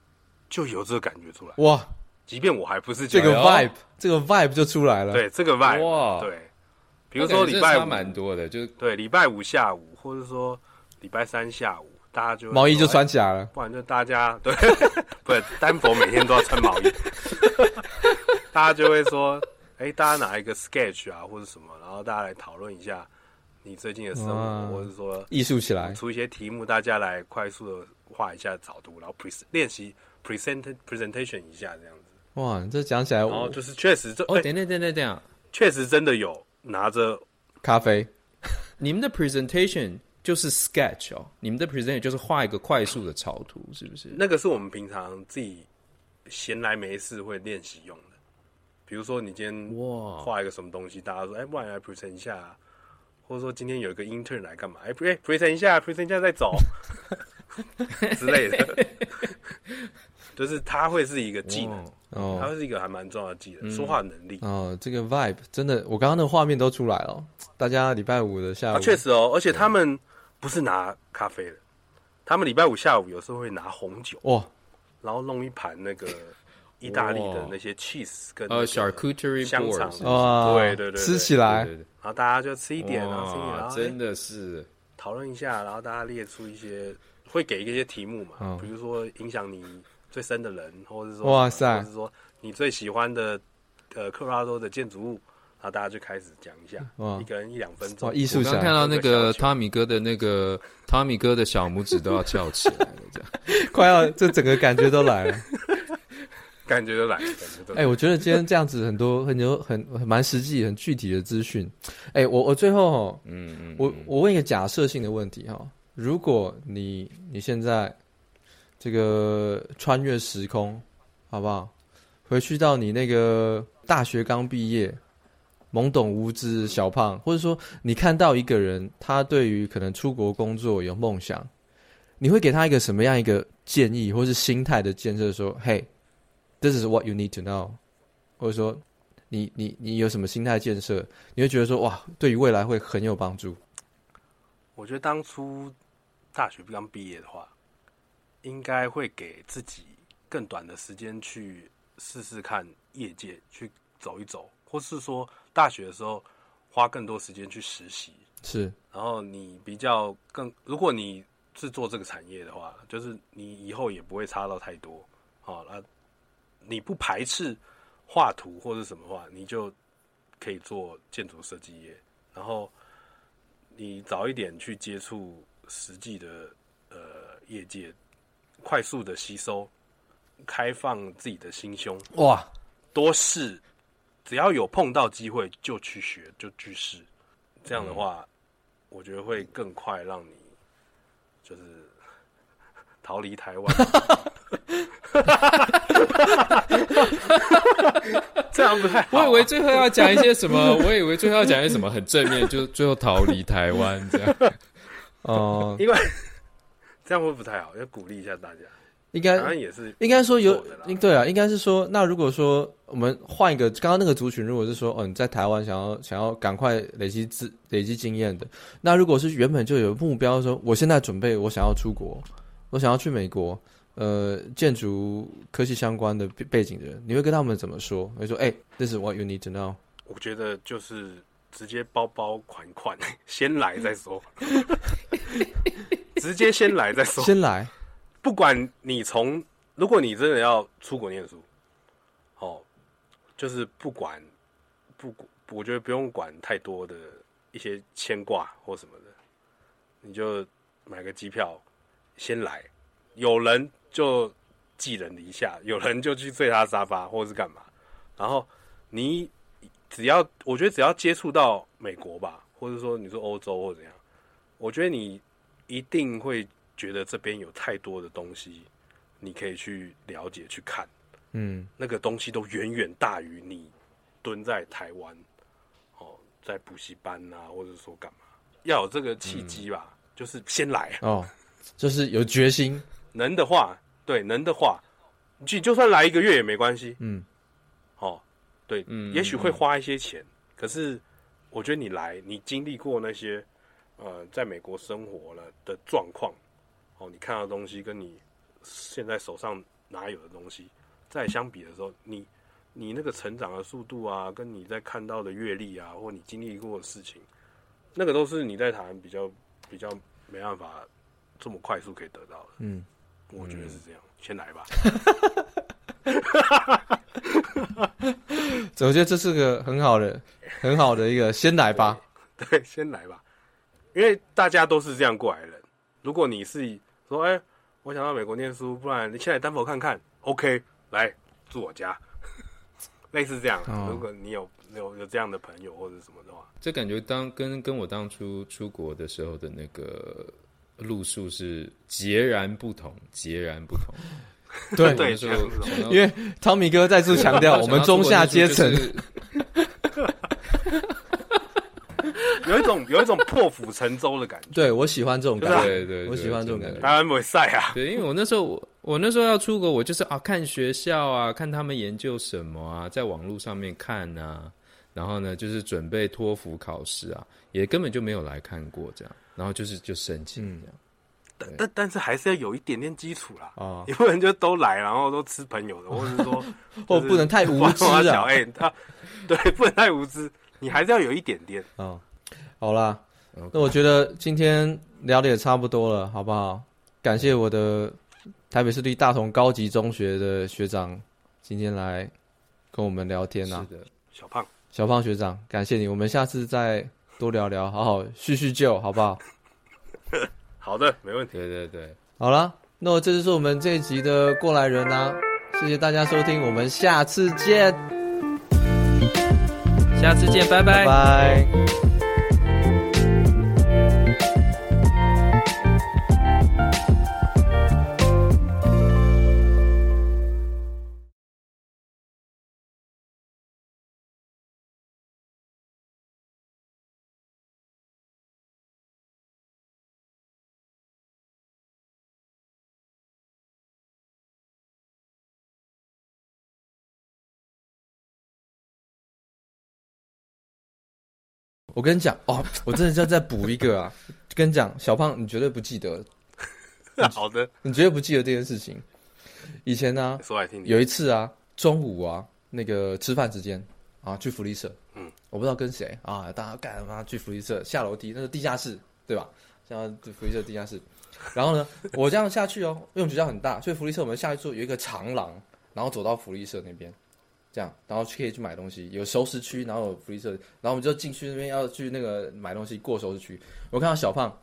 就有这个感觉出来。哇！即便我还不是这个 vibe，这个 vibe 就出来了。对，这个 vibe，哇，对。比如说礼拜五蛮多的，就对礼拜五下午，或者说礼拜三下午，大家就毛衣就穿起来了，不然就大家对，*laughs* 不是丹佛每天都要穿毛衣，*laughs* 大家就会说，哎、欸，大家拿一个 sketch 啊，或者什么，然后大家来讨论一下你最近的生活，或者说艺术起来，出一些题目，大家来快速的画一下草图，然后 pre 练习 present presentation 一下这样子。哇，这讲起来，然后就是确实这哦，等等等等等，确实真的有。拿着咖啡，*laughs* 你们的 presentation 就是 sketch 哦，你们的 presentation 就是画一个快速的草图，是不是？那个是我们平常自己闲来没事会练习用的。比如说，你今天哇画一个什么东西，大家说，哎、欸，不然来 present 一下，或者说今天有一个 intern 来干嘛？哎、欸、present 一下，present 一下再走 *laughs* 之类的。*laughs* 就是它会是一个技能哦，它会是一个还蛮重要的技能，说话能力哦。这个 vibe 真的，我刚刚那画面都出来了。大家礼拜五的下午，确实哦，而且他们不是拿咖啡的，他们礼拜五下午有时候会拿红酒哦，然后弄一盘那个意大利的那些 cheese 跟呃 charcuterie 香肠。啊，对对对，吃起来，然后大家就吃一点啊，吃一点真的是。讨论一下，然后大家列出一些会给一些题目嘛，比如说影响你。最深的人，或者是说，哇塞，或者是说你最喜欢的呃，科罗拉多的建筑物，然后大家就开始讲一下，哇一个人一两分钟。艺术我刚看到那个汤米哥的那个汤米哥的小拇指都要翘起来了，这样 *laughs* 快要这整个感觉都来了，*laughs* 感觉都来了，感觉都来了。哎、欸，我觉得今天这样子很多很多很蛮实际、很具体的资讯。哎、欸，我我最后嗯嗯，嗯我我问一个假设性的问题哈，如果你你现在。这个穿越时空，好不好？回去到你那个大学刚毕业、懵懂无知小胖，或者说你看到一个人，他对于可能出国工作有梦想，你会给他一个什么样一个建议，或是心态的建设？说：“Hey，this is what you need to know。”或者说，你你你有什么心态建设？你会觉得说：“哇，对于未来会很有帮助。”我觉得当初大学刚毕业的话。应该会给自己更短的时间去试试看业界，去走一走，或是说大学的时候花更多时间去实习。是，然后你比较更，如果你是做这个产业的话，就是你以后也不会差到太多。好，那你不排斥画图或者什么话，你就可以做建筑设计业。然后你早一点去接触实际的呃业界。快速的吸收，开放自己的心胸，哇，多试，只要有碰到机会就去学，就去试，这样的话，嗯、我觉得会更快让你就是 *laughs* 逃离台湾。*laughs* 这样不太。我以为最后要讲一些什么，*laughs* 我以为最后要讲一些什么很正面，就最后逃离台湾这样。哦，因为。这样会不太好，要鼓励一下大家。应该应该说有，对啊，应该是说，那如果说我们换一个，刚刚那个族群，如果是说，哦，你在台湾想要想要赶快累积资累积经验的，那如果是原本就有目标说，我现在准备我想要出国，我想要去美国，呃，建筑科技相关的背景的人，你会跟他们怎么说？会说，哎，This is what you need to know。我觉得就是直接包包款款，先来再说。*laughs* 直接先来再说。先来，不管你从，如果你真的要出国念书，哦，就是不管不，我觉得不用管太多的一些牵挂或什么的，你就买个机票先来。有人就寄人篱下，有人就去睡他沙发，或者是干嘛。然后你只要，我觉得只要接触到美国吧，或者说你说欧洲或怎样，我觉得你。一定会觉得这边有太多的东西，你可以去了解、去看。嗯，那个东西都远远大于你蹲在台湾哦，在补习班啊，或者说干嘛，要有这个契机吧，嗯、就是先来哦，就是有决心。能的话，对，能的话，就就算来一个月也没关系。嗯，哦，对，嗯，也许会花一些钱，嗯、可是我觉得你来，你经历过那些呃，在美国生活了的状况，哦，你看到的东西跟你现在手上拿有的东西，再相比的时候，你你那个成长的速度啊，跟你在看到的阅历啊，或你经历过的事情，那个都是你在台湾比较比较没办法这么快速可以得到的。嗯，我觉得是这样。嗯、先来吧。*laughs* 我觉得这是个很好的、很好的一个先来吧。对，先来吧。因为大家都是这样过来的人。如果你是说，哎、欸，我想到美国念书，不然你先来丹佛看看。OK，来住我家，*laughs* 类似这样。哦、如果你有有有这样的朋友或者什么的话，这感觉当跟跟我当初出国的时候的那个路数是截然不同，截然不同。*laughs* 对，对，因为汤米哥再次强调，*laughs* 我们中下阶层 *laughs* 有一种有一种破釜沉舟的感觉。对，我喜欢这种感觉，对对，我喜欢这种感觉。台湾不会晒啊，对，因为我那时候我我那时候要出国，我就是啊看学校啊，看他们研究什么啊，在网络上面看啊，然后呢就是准备托福考试啊，也根本就没有来看过这样，然后就是就申请这样。但但但是还是要有一点点基础啦，啊，有人就都来，然后都吃朋友的，或者是说，或 *laughs* 不能太无知啊，哎，他，*laughs* 对，不能太无知，你还是要有一点点。啊。好啦，那我觉得今天聊的也差不多了，好不好？感谢我的台北市立大同高级中学的学长今天来跟我们聊天呐，是的，小胖，小胖学长，感谢你，我们下次再多聊聊，好好叙叙旧，好不好？*laughs* 好的，没问题。对对对，好了，那这就是我们这一集的过来人啦、啊，谢谢大家收听，我们下次见，下次见，拜拜，拜拜。我跟你讲哦，我真的要再补一个啊！*laughs* 跟你讲，小胖，你绝对不记得。*laughs* 好的，你绝对不记得这件事情。以前呢、啊，说来听听。有一次啊，中午啊，那个吃饭时间啊，去福利社。嗯，我不知道跟谁啊，大家干嘛去福利社？下楼梯，那是地下室，对吧？像福利社地下室。然后呢，我这样下去哦，因为我们学校很大，所以福利社我们下去之后有一个长廊，然后走到福利社那边。这样，然后可以去买东西，有熟食区，然后有福利社，然后我们就进去那边要去那个买东西，过熟食区。我看到小胖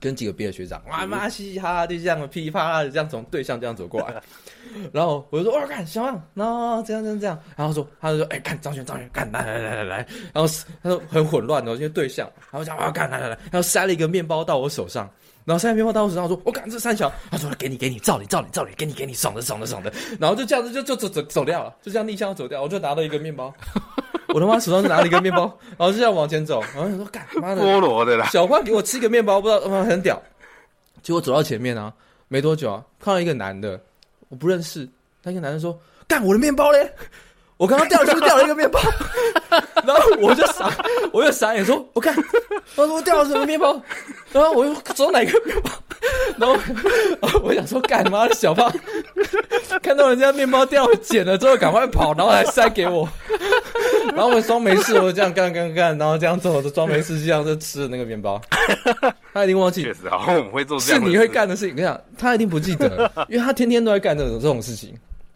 跟几个别的学长，哇妈嘻嘻哈哈，就这样噼里啪啦的这样从对象这样走过来，*laughs* 然后我就说，哇，看小胖，然后这样这样这样，然后说，他就说，哎，看张璇，张璇，看来来来来来，然后他说很混乱的，因为对象，然后讲，哇，看来来来，然后塞了一个面包到我手上。然后三个面包到我手上，说：“我赶这三小。”他说：“给你，给你，照你，照你，照你，给你，给你，爽的，爽的，爽的。”然后就这样子，就就走走走掉了，就这样逆向走掉。我就拿到一个面包，*laughs* 我他妈手上就拿了一个面包，然后就这样往前走。然后想说：“干妈的，菠萝的啦！”小胖给我吃一个面包，不知道他妈很屌。结果走到前面啊，没多久啊，看到一个男的，我不认识。那个男的说：“干我的面包嘞！”我刚刚掉是不是掉了一个面包？*laughs* 然后我就傻，我就傻眼说：“我看，他说我掉了什么面包？”然后我又找哪个面包？然后我想说：“干嘛的小胖，看到人家面包掉了，捡了之后赶快跑，然后还塞给我。然后我装没事，我就这样干干干，然后这样做，我就装没事，这样就吃了那个面包。他一定忘记，确实，好，我们会做这样。是你会干的事情，跟你讲，他一定不记得，因为他天天都在干这种这种事情。”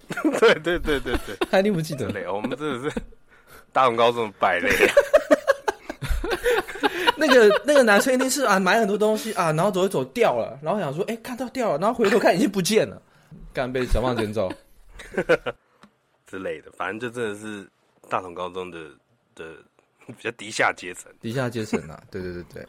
*laughs* 对对对对对，他一定不记得。我们真的是大同高中的败类。*laughs* 那个那个男生一定是啊，买很多东西啊，然后走一走掉了，然后想说，哎，看到掉了，然后回头看已经不见了，*laughs* 干被小胖捡走之类的。反正就真的是大同高中的的比较低下阶层，低下阶层啊，对对对对。